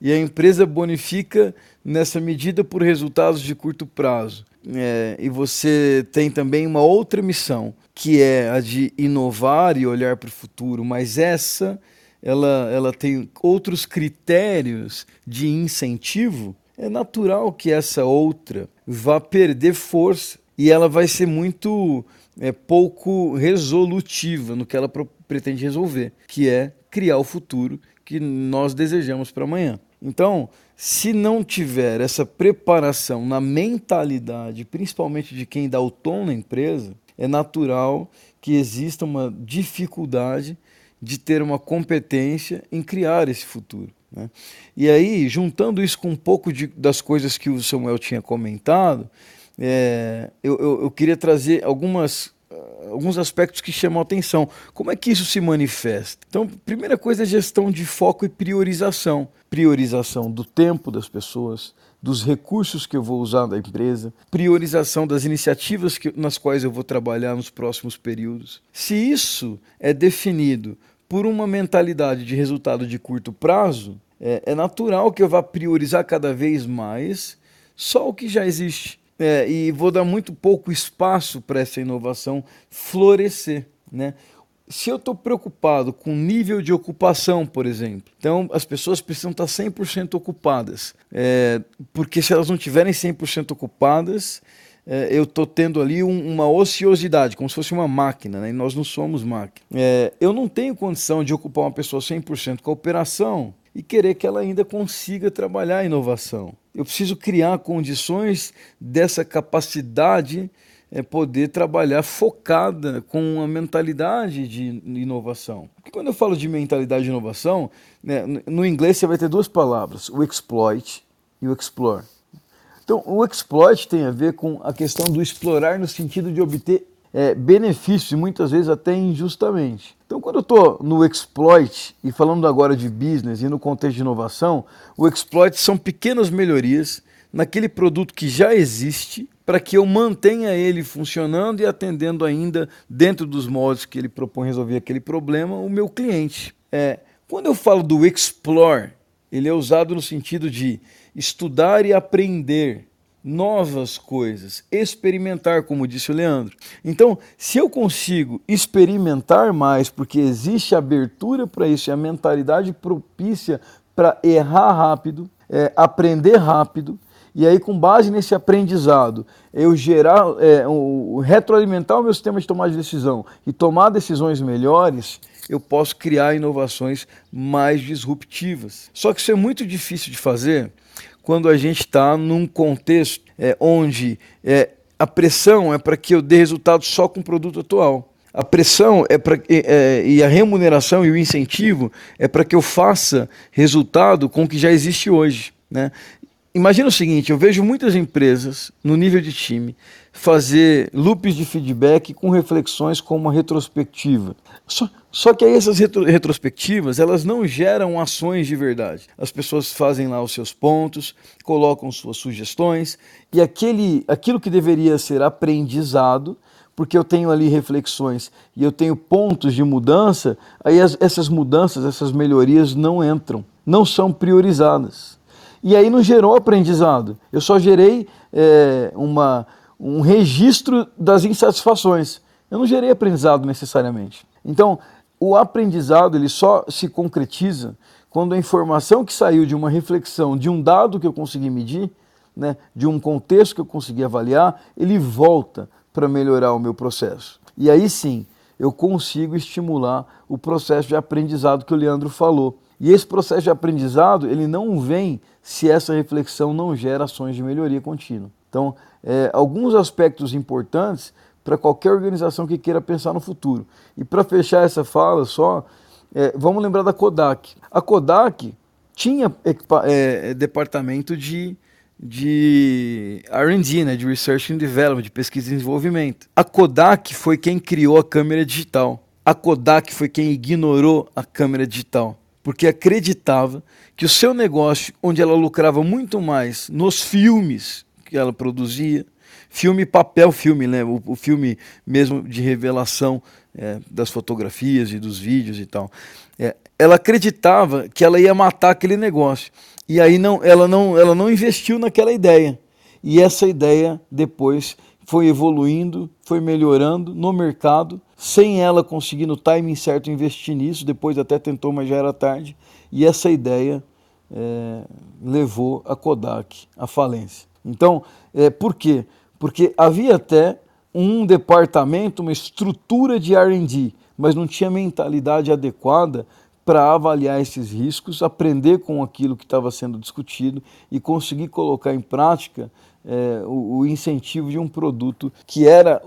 E a empresa bonifica nessa medida por resultados de curto prazo. É, e você tem também uma outra missão, que é a de inovar e olhar para o futuro, mas essa ela, ela tem outros critérios de incentivo. É natural que essa outra vá perder força e ela vai ser muito é, pouco resolutiva no que ela pretende resolver, que é criar o futuro que nós desejamos para amanhã. Então, se não tiver essa preparação na mentalidade, principalmente de quem dá o tom na empresa, é natural que exista uma dificuldade de ter uma competência em criar esse futuro. Né? E aí, juntando isso com um pouco de, das coisas que o Samuel tinha comentado, é, eu, eu, eu queria trazer algumas alguns aspectos que chamam a atenção. Como é que isso se manifesta? Então, primeira coisa é gestão de foco e priorização. Priorização do tempo das pessoas, dos recursos que eu vou usar da empresa, priorização das iniciativas que, nas quais eu vou trabalhar nos próximos períodos. Se isso é definido por uma mentalidade de resultado de curto prazo, é, é natural que eu vá priorizar cada vez mais só o que já existe é, e vou dar muito pouco espaço para essa inovação florescer. Né? Se eu estou preocupado com nível de ocupação, por exemplo, então as pessoas precisam estar 100% ocupadas, é, porque se elas não estiverem 100% ocupadas, é, eu estou tendo ali um, uma ociosidade, como se fosse uma máquina, né? e nós não somos máquina. É, eu não tenho condição de ocupar uma pessoa 100% com a operação e querer que ela ainda consiga trabalhar a inovação. Eu preciso criar condições dessa capacidade é poder trabalhar focada com a mentalidade de inovação. Porque quando eu falo de mentalidade de inovação, né, no inglês você vai ter duas palavras, o exploit e o explore. Então, o exploit tem a ver com a questão do explorar no sentido de obter é, benefícios, muitas vezes até injustamente. Então, quando eu estou no exploit, e falando agora de business e no contexto de inovação, o exploit são pequenas melhorias naquele produto que já existe para que eu mantenha ele funcionando e atendendo ainda dentro dos moldes que ele propõe resolver aquele problema o meu cliente. É, quando eu falo do explore, ele é usado no sentido de estudar e aprender novas coisas, experimentar, como disse o Leandro. Então, se eu consigo experimentar mais, porque existe abertura para isso e a mentalidade propícia para errar rápido, é, aprender rápido, e aí, com base nesse aprendizado, eu gerar, é, o, retroalimentar o meu sistema de tomada de decisão e tomar decisões melhores, eu posso criar inovações mais disruptivas. Só que isso é muito difícil de fazer quando a gente está num contexto é, onde é, a pressão é para que eu dê resultado só com o produto atual. A pressão é para é, e a remuneração e o incentivo é para que eu faça resultado com o que já existe hoje. Né? Imagina o seguinte: eu vejo muitas empresas, no nível de time, fazer loops de feedback com reflexões como uma retrospectiva. Só, só que aí essas retro, retrospectivas, elas não geram ações de verdade. As pessoas fazem lá os seus pontos, colocam suas sugestões, e aquele, aquilo que deveria ser aprendizado, porque eu tenho ali reflexões e eu tenho pontos de mudança, aí as, essas mudanças, essas melhorias não entram, não são priorizadas. E aí não gerou aprendizado. Eu só gerei é, uma, um registro das insatisfações. Eu não gerei aprendizado necessariamente. Então, o aprendizado ele só se concretiza quando a informação que saiu de uma reflexão, de um dado que eu consegui medir, né, de um contexto que eu consegui avaliar, ele volta para melhorar o meu processo. E aí sim, eu consigo estimular o processo de aprendizado que o Leandro falou. E esse processo de aprendizado, ele não vem se essa reflexão não gera ações de melhoria contínua. Então, é, alguns aspectos importantes para qualquer organização que queira pensar no futuro. E para fechar essa fala só, é, vamos lembrar da Kodak. A Kodak tinha é, departamento de, de R&D, né, de Research and Development, de pesquisa e desenvolvimento. A Kodak foi quem criou a câmera digital. A Kodak foi quem ignorou a câmera digital porque acreditava que o seu negócio, onde ela lucrava muito mais nos filmes que ela produzia, filme papel filme, né? o, o filme mesmo de revelação é, das fotografias e dos vídeos e tal. É, ela acreditava que ela ia matar aquele negócio e aí não, ela não, ela não investiu naquela ideia. E essa ideia depois foi evoluindo, foi melhorando no mercado, sem ela conseguir no timing certo investir nisso, depois até tentou, mas já era tarde, e essa ideia é, levou a Kodak à falência. Então, é, por quê? Porque havia até um departamento, uma estrutura de R&D, mas não tinha mentalidade adequada para avaliar esses riscos, aprender com aquilo que estava sendo discutido e conseguir colocar em prática é, o, o, incentivo de um produto que era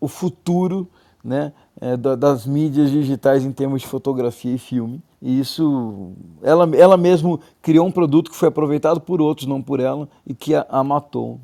o futuro né, é, das mídias digitais em termos de fotografia e filme. E isso, ela, ela mesmo criou um produto que foi aproveitado por outros, não por ela, e que a, a matou.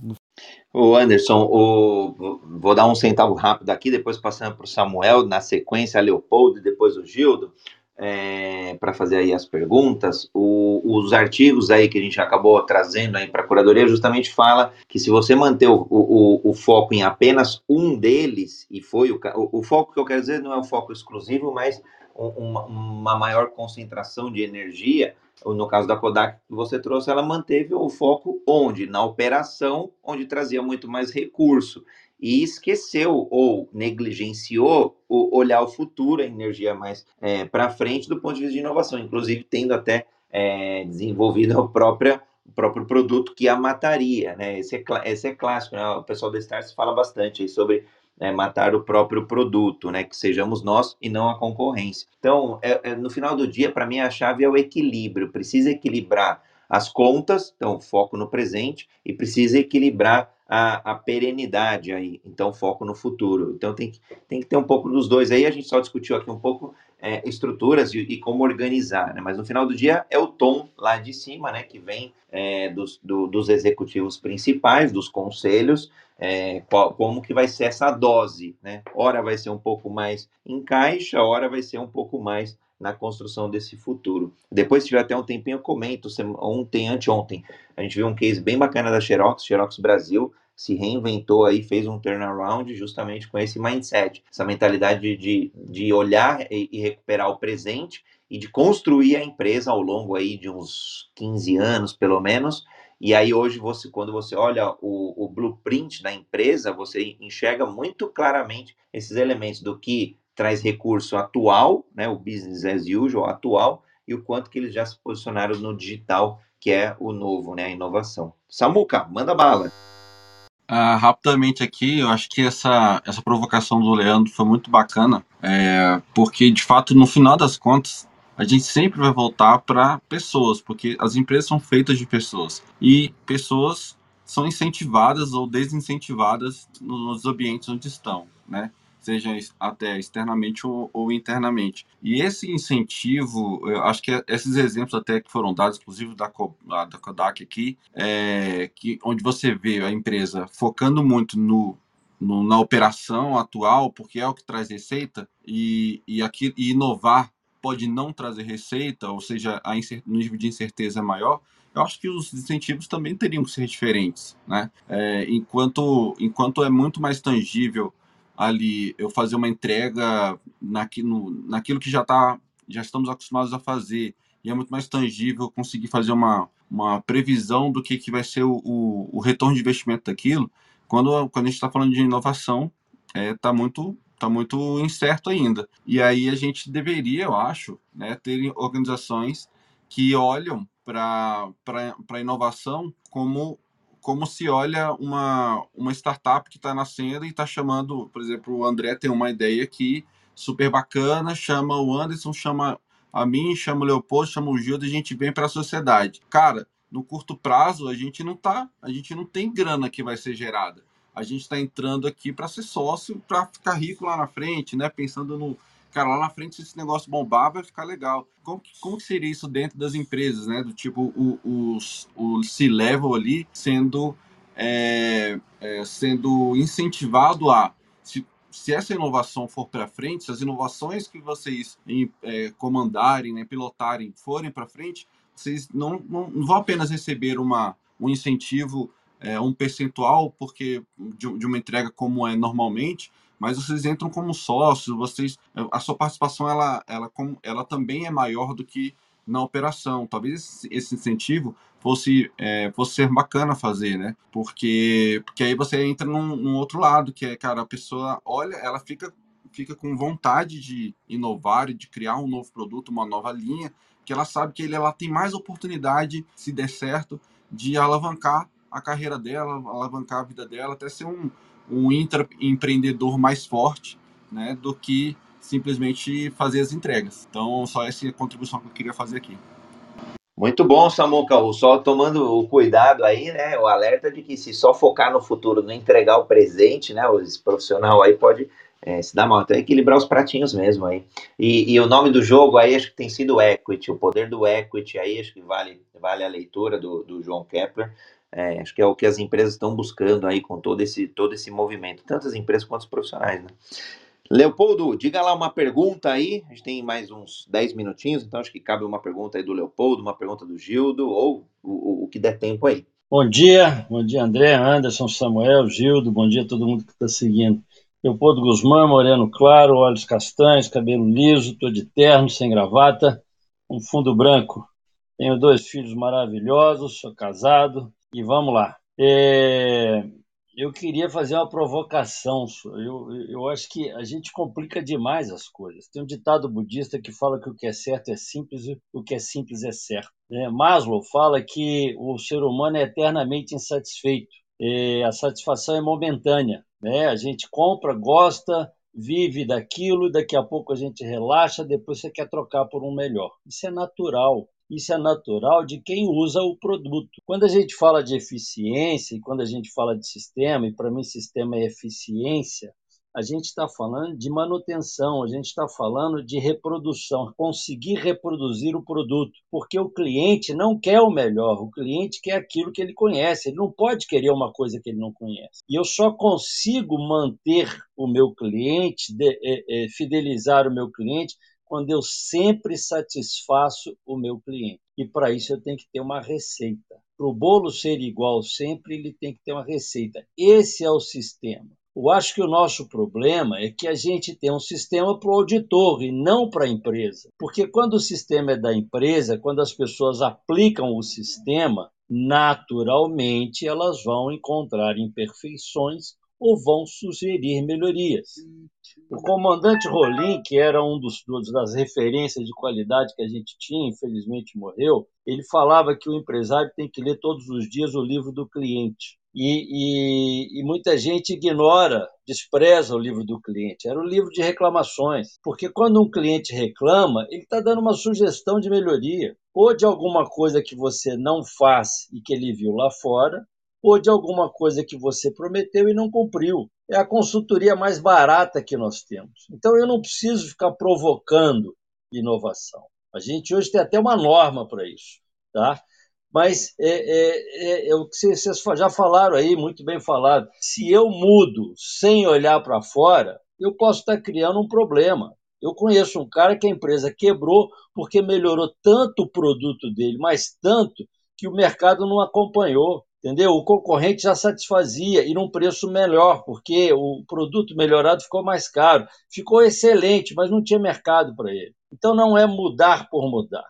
O Anderson, o, vou dar um centavo rápido aqui, depois passando para o Samuel, na sequência a Leopoldo e depois o Gildo é, para fazer aí as perguntas, o, os artigos aí que a gente acabou trazendo aí para a curadoria justamente fala que se você manter o, o, o, foco em apenas um deles, e foi o, o, foco que eu quero dizer não é o foco exclusivo, mas uma, uma maior concentração de energia, no caso da Kodak que você trouxe, ela manteve o foco onde? Na operação, onde trazia muito mais recurso e esqueceu ou negligenciou o olhar o futuro, a energia mais é, para frente do ponto de vista de inovação, inclusive tendo até é, desenvolvido a própria o próprio produto que a mataria, né? Esse é, esse é clássico, né? O pessoal da Stars fala bastante sobre é, matar o próprio produto, né? Que sejamos nós e não a concorrência. Então, é, é, no final do dia, para mim, a chave é o equilíbrio. Precisa equilibrar as contas, então foco no presente, e precisa equilibrar a, a perenidade aí. Então, foco no futuro. Então, tem que, tem que ter um pouco dos dois. Aí a gente só discutiu aqui um pouco é, estruturas e, e, como organizar, né? Mas no final do dia é o tom lá de cima, né? Que vem é, dos, do, dos executivos principais, dos conselhos, é, qual, como que vai ser essa dose, né? Hora vai ser um pouco mais em caixa, hora vai ser um pouco mais na construção desse futuro. Depois, se tiver até um tempinho, eu comento. Ontem, anteontem, a gente viu um case bem bacana da Xerox, Xerox Brasil, se reinventou aí, fez um turnaround justamente com esse mindset, essa mentalidade de, de olhar e, e recuperar o presente e de construir a empresa ao longo aí de uns 15 anos, pelo menos. E aí hoje você, quando você olha o, o blueprint da empresa, você enxerga muito claramente esses elementos do que traz recurso atual, né, o business as usual atual, e o quanto que eles já se posicionaram no digital, que é o novo, né, a inovação. Samuca, manda bala. Uh, rapidamente aqui, eu acho que essa, essa provocação do Leandro foi muito bacana, é, porque de fato, no final das contas, a gente sempre vai voltar para pessoas, porque as empresas são feitas de pessoas e pessoas são incentivadas ou desincentivadas nos ambientes onde estão, né? Seja até externamente ou, ou, internamente. E esse incentivo, eu acho que esses exemplos até que foram dados, inclusive da, da Kodak aqui, é, que, onde você vê a empresa focando muito no, na operação atual, porque é o que traz receita, e, e, aqui, e inovar pode não trazer receita, ou seja, a o nível de incerteza é maior, eu acho que os incentivos também teriam que ser diferentes, né? É, enquanto, enquanto é muito mais tangível ali eu fazer uma entrega naquilo, naquilo que já tá, já estamos acostumados a fazer e é muito mais tangível conseguir fazer uma, uma previsão do que, que vai ser o, o, o retorno de investimento daquilo. Quando, quando a gente está falando de inovação, está é, tá muito tá muito incerto ainda. E aí a gente deveria, eu acho, né, ter organizações que olham para a inovação como como se olha uma, uma startup que está nascendo e está chamando, por exemplo, o André tem uma ideia aqui super bacana, chama o Anderson, chama a mim, chama o Leopoldo, chama o Gildo, a gente vem para a sociedade. Cara, no curto prazo a gente não tá, a gente não tem grana que vai ser gerada. A gente está entrando aqui para ser sócio, para ficar rico lá na frente, né? Pensando no, cara, lá na frente, se esse negócio bombar, vai ficar legal. Como, como que seria isso dentro das empresas, né? Do tipo, o, os, o C-level ali sendo, é, é, sendo incentivado a. Se, se essa inovação for para frente, se as inovações que vocês é, comandarem, né, pilotarem, forem para frente, vocês não, não, não, vão apenas receber uma, um incentivo, é, um percentual, porque de, de uma entrega como é normalmente, mas vocês entram como sócios, vocês, a sua participação ela, ela, ela também é maior do que na operação. Talvez esse incentivo fosse, é, fosse ser bacana fazer, né? Porque, porque aí você entra num, num, outro lado, que é, cara, a pessoa olha, ela fica, fica com vontade de inovar e de criar um novo produto, uma nova linha, que ela sabe que ele, ela tem mais oportunidade, se der certo, de alavancar a carreira dela, alavancar a vida dela, até ser um, um intraempreendedor mais forte, né, do que simplesmente fazer as entregas. Então, só essa contribuição que eu queria fazer aqui. Muito bom, Samuca. Só tomando o cuidado aí, né? O alerta de que se só focar no futuro, não entregar o presente, né? Esse profissional aí pode é, se dar mal. Então, equilibrar os pratinhos mesmo aí. E, e, o nome do jogo aí acho que tem sido Equity, o poder do Equity aí acho que vale, vale a leitura do, do João Kepler. É, acho que é o que as empresas estão buscando aí com todo esse, todo esse movimento, tanto as empresas quanto os profissionais, né? Leopoldo, diga lá uma pergunta aí, a gente tem mais uns 10 minutinhos, então acho que cabe uma pergunta aí do Leopoldo, uma pergunta do Gildo, ou o, o que der tempo aí. Bom dia, bom dia André, Anderson, Samuel, Gildo, bom dia a todo mundo que está seguindo. Leopoldo Guzmán, moreno claro, olhos castanhos, cabelo liso, tô de terno, sem gravata, um fundo branco. Tenho dois filhos maravilhosos, sou casado, e vamos lá. É, eu queria fazer uma provocação. Eu, eu acho que a gente complica demais as coisas. Tem um ditado budista que fala que o que é certo é simples e o que é simples é certo. É, Maslow fala que o ser humano é eternamente insatisfeito. É, a satisfação é momentânea. Né? A gente compra, gosta, vive daquilo, daqui a pouco a gente relaxa, depois você quer trocar por um melhor. Isso é natural. Isso é natural de quem usa o produto. Quando a gente fala de eficiência e quando a gente fala de sistema, e para mim sistema é eficiência, a gente está falando de manutenção, a gente está falando de reprodução, conseguir reproduzir o produto, porque o cliente não quer o melhor, o cliente quer aquilo que ele conhece, ele não pode querer uma coisa que ele não conhece. E eu só consigo manter o meu cliente, de, é, é, fidelizar o meu cliente, quando eu sempre satisfaço o meu cliente. E para isso eu tenho que ter uma receita. Para o bolo ser igual sempre, ele tem que ter uma receita. Esse é o sistema. Eu acho que o nosso problema é que a gente tem um sistema para o auditor e não para a empresa. Porque quando o sistema é da empresa, quando as pessoas aplicam o sistema, naturalmente elas vão encontrar imperfeições ou vão sugerir melhorias. O comandante Rolim, que era um dos, das referências de qualidade que a gente tinha, infelizmente morreu, ele falava que o empresário tem que ler todos os dias o livro do cliente. E, e, e, muita gente ignora, despreza o livro do cliente. Era o livro de reclamações, porque quando um cliente reclama, ele está dando uma sugestão de melhoria, ou de alguma coisa que você não faz e que ele viu lá fora, ou de alguma coisa que você prometeu e não cumpriu. É a consultoria mais barata que nós temos. Então eu não preciso ficar provocando inovação. A gente hoje tem até uma norma para isso, tá? Mas é, é, é, é o que vocês já falaram aí, muito bem falado. Se eu mudo sem olhar para fora, eu posso estar criando um problema. Eu conheço um cara que a empresa quebrou porque melhorou tanto o produto dele, mas tanto que o mercado não acompanhou. Entendeu? O concorrente já satisfazia e num preço melhor, porque o produto melhorado ficou mais caro. Ficou excelente, mas não tinha mercado para ele. Então não é mudar por mudar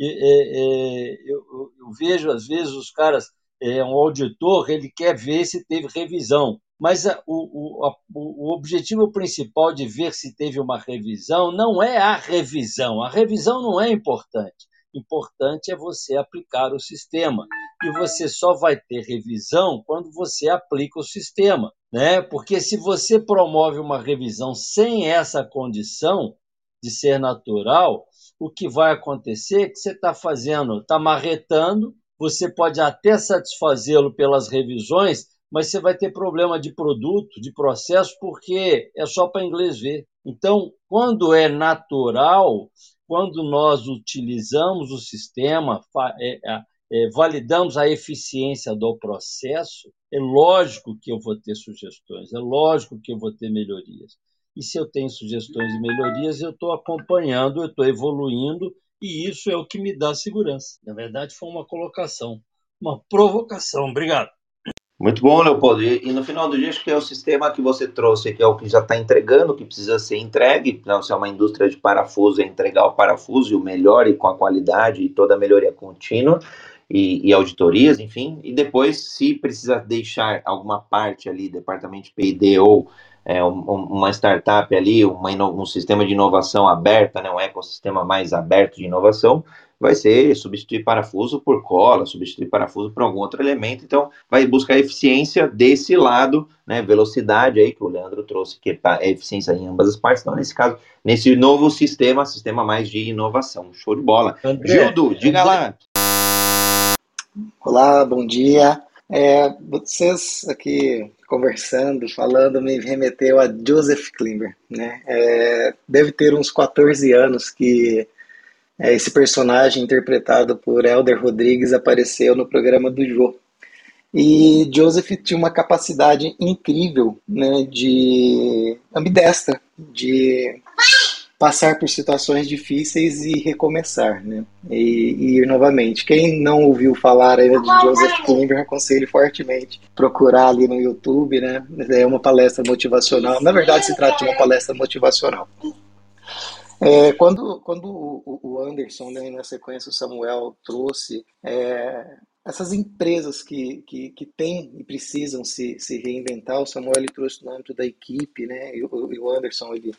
é, é, eu, eu, vejo, às vezes, os caras, é, um auditor, ele quer ver se teve revisão. Mas a, o, a, o objetivo principal de ver se teve uma revisão não é a revisão. A revisão não é importante. Importante é você aplicar o sistema. E você só vai ter revisão quando você aplica o sistema. Né? Porque se você promove uma revisão sem essa condição de ser natural, o que vai acontecer é que você está fazendo, está marretando, você pode até satisfazê-lo pelas revisões, mas você vai ter problema de produto, de processo, porque é só para inglês ver. Então, quando é natural, quando nós utilizamos o sistema, é, é, validamos a eficiência do processo, é lógico que eu vou ter sugestões, é lógico que eu vou ter melhorias. E se eu tenho sugestões de melhorias, eu estou acompanhando, eu estou evoluindo, e isso é o que me dá segurança. Na verdade, foi uma colocação, uma provocação. Obrigado. Muito bom, Leopoldo. E, no final do dia, acho que é o sistema que você trouxe, que é o que já está entregando, que precisa ser entregue. Não, se é uma indústria de parafuso, é entregar o parafuso e o melhor e com a qualidade e toda a melhoria contínua. E, e, auditorias, enfim, e depois, se precisa deixar alguma parte ali, departamento de PD ou é, um, uma startup ali, uma, um sistema de inovação aberta, né, um ecossistema mais aberto de inovação, vai ser substituir parafuso por cola, substituir parafuso por algum outro elemento. Então, vai buscar eficiência desse lado, né, velocidade aí que o Leandro trouxe, que é eficiência em ambas as partes. Então, nesse caso, nesse novo sistema, sistema mais de inovação. Show de bola. André, Gildo, diga André. lá. Olá, bom dia. É, vocês aqui conversando, falando, me remeteu a Joseph Klimber. Né? É, deve ter uns 14 anos que é, esse personagem interpretado por Elder Rodrigues apareceu no programa do Jô. E Joseph tinha uma capacidade incrível né, de ambidestra, de passar por situações difíceis e recomeçar, né? E, e ir novamente. Quem não ouviu falar ainda de Joseph Klimber, aconselho fortemente procurar ali no YouTube, né? É uma palestra motivacional. Na verdade, se trata de uma palestra motivacional. É, quando quando o, o Anderson, né, na sequência o Samuel trouxe é, essas empresas que, que, que têm e precisam se, se reinventar, o Samuel ele trouxe no âmbito da equipe, né, e o, Anderson ele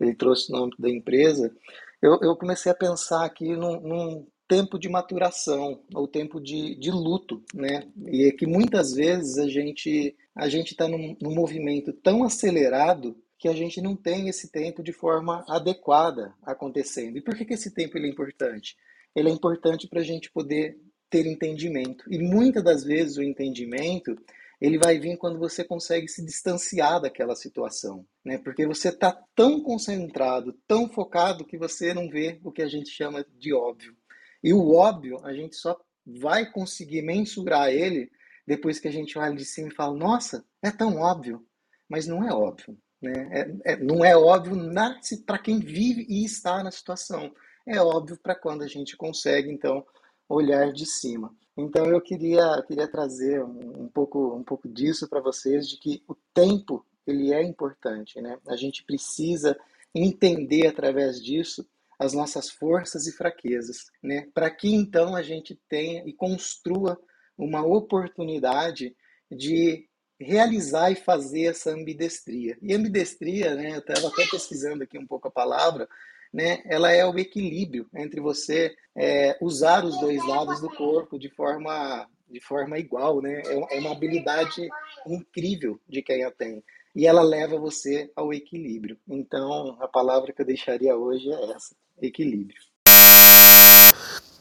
ele trouxe no âmbito da empresa, eu, eu comecei a pensar aqui num, num tempo de maturação, ou tempo de, de luto, né? E é que muitas vezes a gente a gente está num, num movimento tão acelerado que a gente não tem esse tempo de forma adequada acontecendo. E por que, que esse tempo ele é importante? ele é importante para a gente poder ter entendimento. E muitas das vezes o entendimento ele vai vir quando você consegue se distanciar daquela situação, né? Porque você está tão concentrado, tão focado que você não vê o que a gente chama de óbvio. E o óbvio a gente só vai conseguir mensurar ele depois que a gente olha de cima e fala: Nossa, é tão óbvio, mas não é óbvio. Né? É, é, não é óbvio para quem vive e está na situação. É óbvio para quando a gente consegue, então, olhar de cima. Então eu queria, queria trazer um, um pouco, um pouco disso para vocês, de que o tempo ele é importante, né? A gente precisa entender através disso as nossas forças e fraquezas, né? Para que então a gente tenha e construa uma oportunidade de realizar e fazer essa ambidestria. E ambidestria, né, eu estava até pesquisando aqui um pouco a palavra, né, ela é o equilíbrio entre você é, usar os dois lados do corpo de forma, de forma igual. Né? É, é uma habilidade incrível de quem a tem. E ela leva você ao equilíbrio. Então, a palavra que eu deixaria hoje é essa: equilíbrio.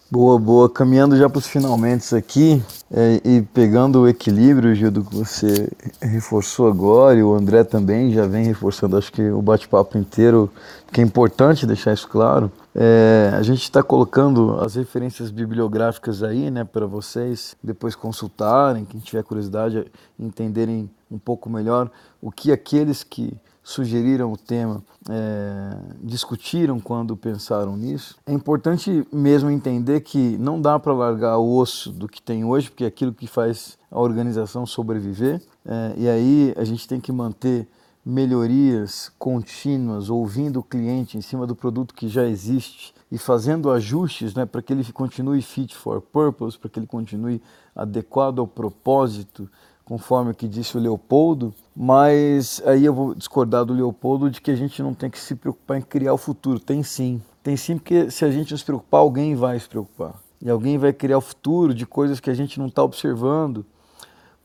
Boa, boa. Caminhando já para os finalmente aqui é, e pegando o equilíbrio, Gildo, que você reforçou agora, e o André também já vem reforçando, acho que o bate-papo inteiro, que é importante deixar isso claro. É, a gente está colocando as referências bibliográficas aí, né, para vocês depois consultarem, quem tiver curiosidade, entenderem um pouco melhor o que aqueles que sugeriram o tema, é, discutiram quando pensaram nisso. É importante mesmo entender que não dá para largar o osso do que tem hoje, porque é aquilo que faz a organização sobreviver. É, e aí a gente tem que manter melhorias contínuas, ouvindo o cliente em cima do produto que já existe e fazendo ajustes né, para que ele continue fit for purpose, para que ele continue adequado ao propósito conforme o que disse o Leopoldo, mas aí eu vou discordar do Leopoldo de que a gente não tem que se preocupar em criar o futuro. Tem sim. Tem sim, porque se a gente não se preocupar, alguém vai se preocupar. E alguém vai criar o futuro de coisas que a gente não está observando,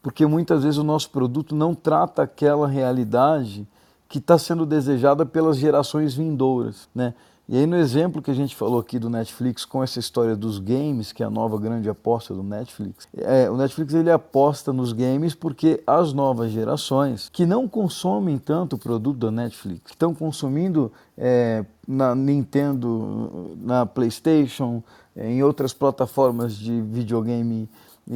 porque muitas vezes o nosso produto não trata aquela realidade que está sendo desejada pelas gerações vindouras. Né? E aí no exemplo que a gente falou aqui do Netflix com essa história dos games, que é a nova grande aposta do Netflix, é, o Netflix ele aposta nos games porque as novas gerações que não consomem tanto o produto da Netflix, que estão consumindo é, na Nintendo, na PlayStation, é, em outras plataformas de videogame e,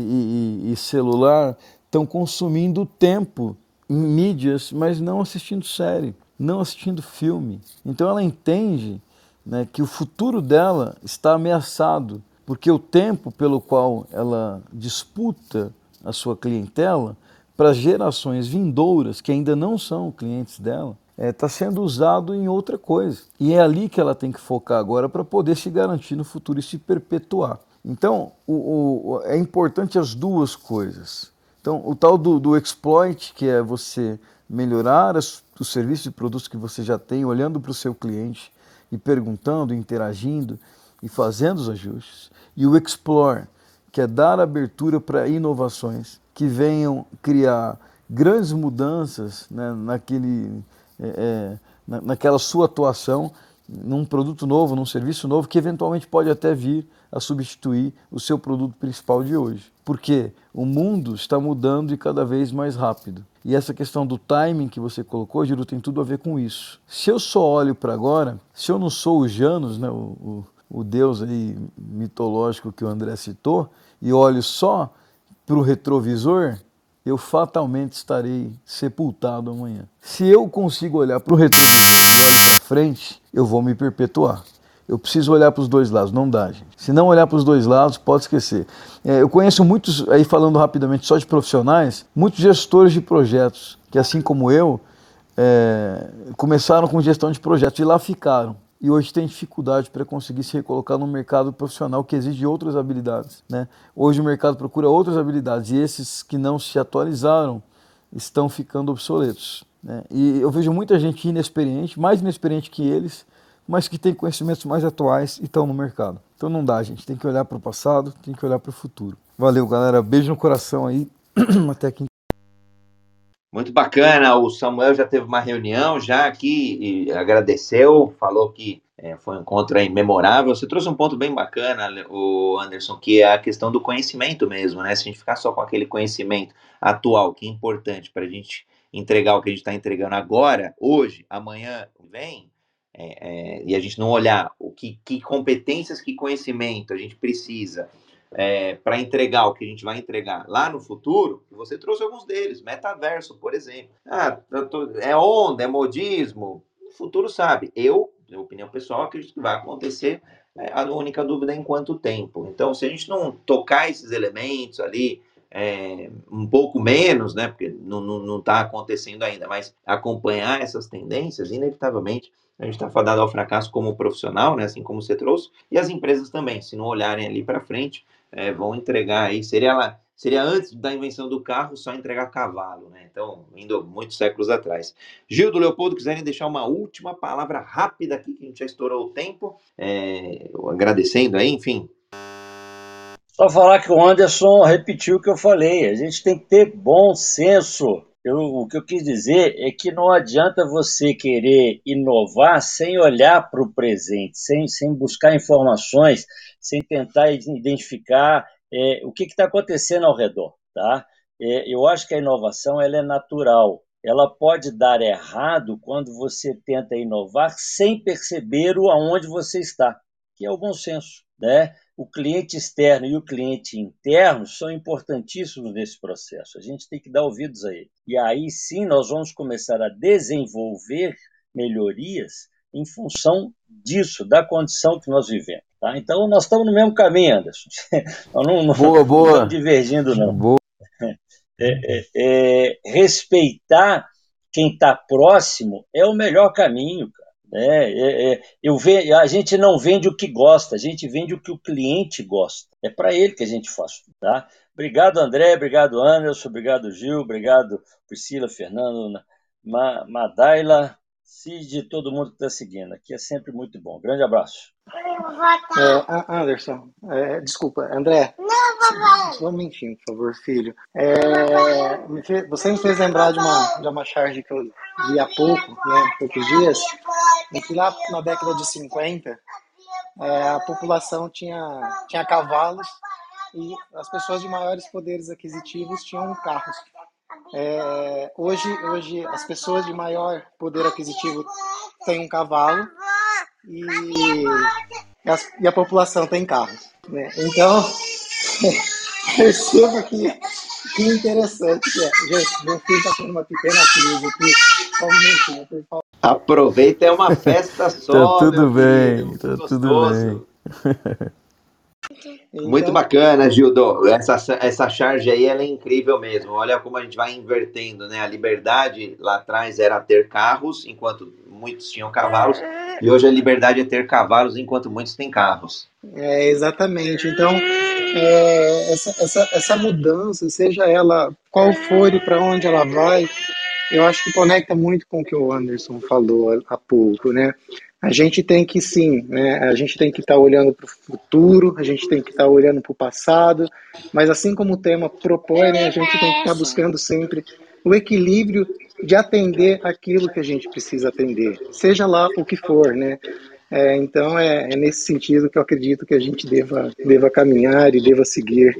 e, e celular, estão consumindo tempo em mídias, mas não assistindo série, não assistindo filme. Então ela entende né, que o futuro dela está ameaçado, porque o tempo pelo qual ela disputa a sua clientela para gerações vindouras que ainda não são clientes dela, está é, tá sendo usado em outra coisa. E é ali que ela tem que focar agora para poder se garantir no futuro e se perpetuar. Então, o, o, é importante as duas coisas. Então, o tal do, do exploit, que é você melhorar as, os serviços e produtos que você já tem, olhando para o seu cliente e perguntando, interagindo e fazendo os ajustes. E o Explore, que é dar abertura para inovações que venham criar grandes mudanças né, naquele, é, é, na, naquela sua atuação, num produto novo, num serviço novo, que eventualmente pode até vir a substituir o seu produto principal de hoje. Porque o mundo está mudando e cada vez mais rápido. E essa questão do timing que você colocou, Giro, tem tudo a ver com isso. Se eu só olho para agora, se eu não sou o Janus, né, o, o, o deus aí mitológico que o André citou, e olho só para o retrovisor, eu fatalmente estarei sepultado amanhã. Se eu consigo olhar para o retrovisor e olho para frente, eu vou me perpetuar. Eu preciso olhar para os dois lados, não dá, gente. Se não olhar para os dois lados, pode esquecer. É, eu conheço muitos, aí falando rapidamente só de profissionais, muitos gestores de projetos, que assim como eu, é, começaram com gestão de projetos e lá ficaram. E hoje tem dificuldade para conseguir se recolocar no mercado profissional que exige outras habilidades. Né? Hoje o mercado procura outras habilidades e esses que não se atualizaram estão ficando obsoletos. Né? E eu vejo muita gente inexperiente, mais inexperiente que eles, mas que tem conhecimentos mais atuais e estão no mercado. Então não dá, gente. Tem que olhar para o passado, tem que olhar para o futuro. Valeu, galera. Beijo no coração aí. Até aqui. Muito bacana, o Samuel já teve uma reunião já aqui e agradeceu, falou que é, foi um encontro aí memorável. Você trouxe um ponto bem bacana, o Anderson, que é a questão do conhecimento mesmo, né? Se a gente ficar só com aquele conhecimento atual, que é importante para a gente entregar o que a gente está entregando agora, hoje, amanhã, vem, é, é, e a gente não olhar o que, que competências, que conhecimento a gente precisa é, para entregar o que a gente vai entregar lá no futuro, você trouxe alguns deles, metaverso, por exemplo. Ah, tô, é onda, é modismo, o futuro sabe. Eu, minha opinião pessoal, acredito que vai acontecer. É, a única dúvida é em quanto tempo. Então, se a gente não tocar esses elementos ali, é, um pouco menos, né? Porque não está acontecendo ainda, mas acompanhar essas tendências, inevitavelmente, a gente está fadado ao fracasso como profissional, né? Assim como você trouxe, e as empresas também, se não olharem ali para frente, é, vão entregar aí. Seria lá, seria antes da invenção do carro só entregar cavalo, né? Então, indo muitos séculos atrás. Gildo Leopoldo, quiserem deixar uma última palavra rápida aqui, que a gente já estourou o tempo, é, agradecendo aí, enfim, só falar que o Anderson repetiu o que eu falei. A gente tem que ter bom senso. Eu, o que eu quis dizer é que não adianta você querer inovar sem olhar para o presente, sem, sem buscar informações, sem tentar identificar é, o que está acontecendo ao redor. Tá? É, eu acho que a inovação ela é natural. Ela pode dar errado quando você tenta inovar sem perceber o aonde você está, que é o bom senso. Né? o cliente externo e o cliente interno são importantíssimos nesse processo. A gente tem que dar ouvidos a ele. E aí sim nós vamos começar a desenvolver melhorias em função disso, da condição que nós vivemos. Tá? Então nós estamos no mesmo caminho, Anderson. não, não, boa, boa. não estamos divergindo, não. Boa. É, é, é, respeitar quem está próximo é o melhor caminho, cara. É, é, é, eu ve, a gente não vende o que gosta, a gente vende o que o cliente gosta. É para ele que a gente faz. Tá? Obrigado, André, obrigado, Anderson, obrigado, Gil, obrigado, Priscila, Fernando, Ma, Madaila, Cid, todo mundo que está seguindo. Aqui é sempre muito bom. Grande abraço. É, Anderson, é, desculpa, André. Não, Só um momentinho, por favor, filho. É, você me fez lembrar de uma, de uma charge que eu vi há pouco, né, poucos dias, em que lá na década de 50 é, a população tinha, tinha cavalos e as pessoas de maiores poderes aquisitivos tinham carros. É, hoje, hoje, as pessoas de maior poder aquisitivo têm um cavalo e, e a população tem carros. Né? Então, perceba que, que interessante que é. Gente, meu filho está com uma pequena crise aqui. Só um minutinho, por favor. Aproveita, é uma festa só. tá tudo bem, filho, tá tudo bem. Então... Muito bacana, Gildo. Essa, essa charge aí ela é incrível mesmo. Olha como a gente vai invertendo, né? A liberdade lá atrás era ter carros, enquanto muitos tinham cavalos, e hoje a liberdade é ter cavalos, enquanto muitos têm carros. É, exatamente. Então, é, essa, essa, essa mudança, seja ela qual for e para onde ela vai, eu acho que conecta muito com o que o Anderson falou há pouco, né? A gente tem que sim, né? a gente tem que estar tá olhando para o futuro, a gente tem que estar tá olhando para o passado, mas assim como o tema propõe, né, a gente tem que estar tá buscando sempre o equilíbrio de atender aquilo que a gente precisa atender, seja lá o que for, né? É, então é, é, nesse sentido que eu acredito que a gente deva, deva caminhar e deva seguir,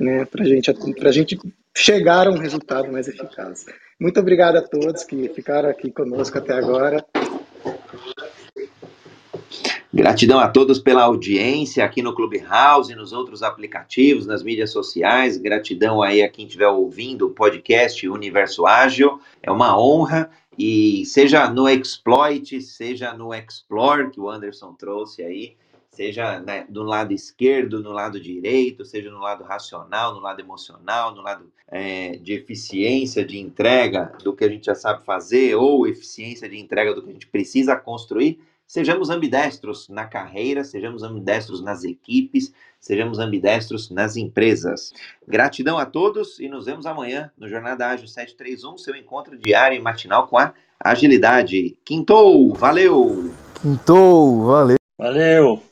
né, para gente, a gente chegar a um resultado mais eficaz. Muito obrigado a todos que ficaram aqui conosco até agora. Gratidão a todos pela audiência aqui no Clubhouse, nos outros aplicativos, nas mídias sociais. Gratidão aí a quem estiver ouvindo o podcast Universo Ágil. É uma honra. E seja no Exploit, seja no Explore, que o Anderson trouxe aí, seja né, do lado esquerdo, no lado direito, seja no lado racional, no lado emocional, no lado é, de eficiência de entrega do que a gente já sabe fazer, ou eficiência de entrega do que a gente precisa construir Sejamos ambidestros na carreira, sejamos ambidestros nas equipes, sejamos ambidestros nas empresas. Gratidão a todos e nos vemos amanhã no Jornada Ágil 731, seu encontro diário e matinal com a agilidade. Quintou, valeu! Quintou, valeu! Valeu!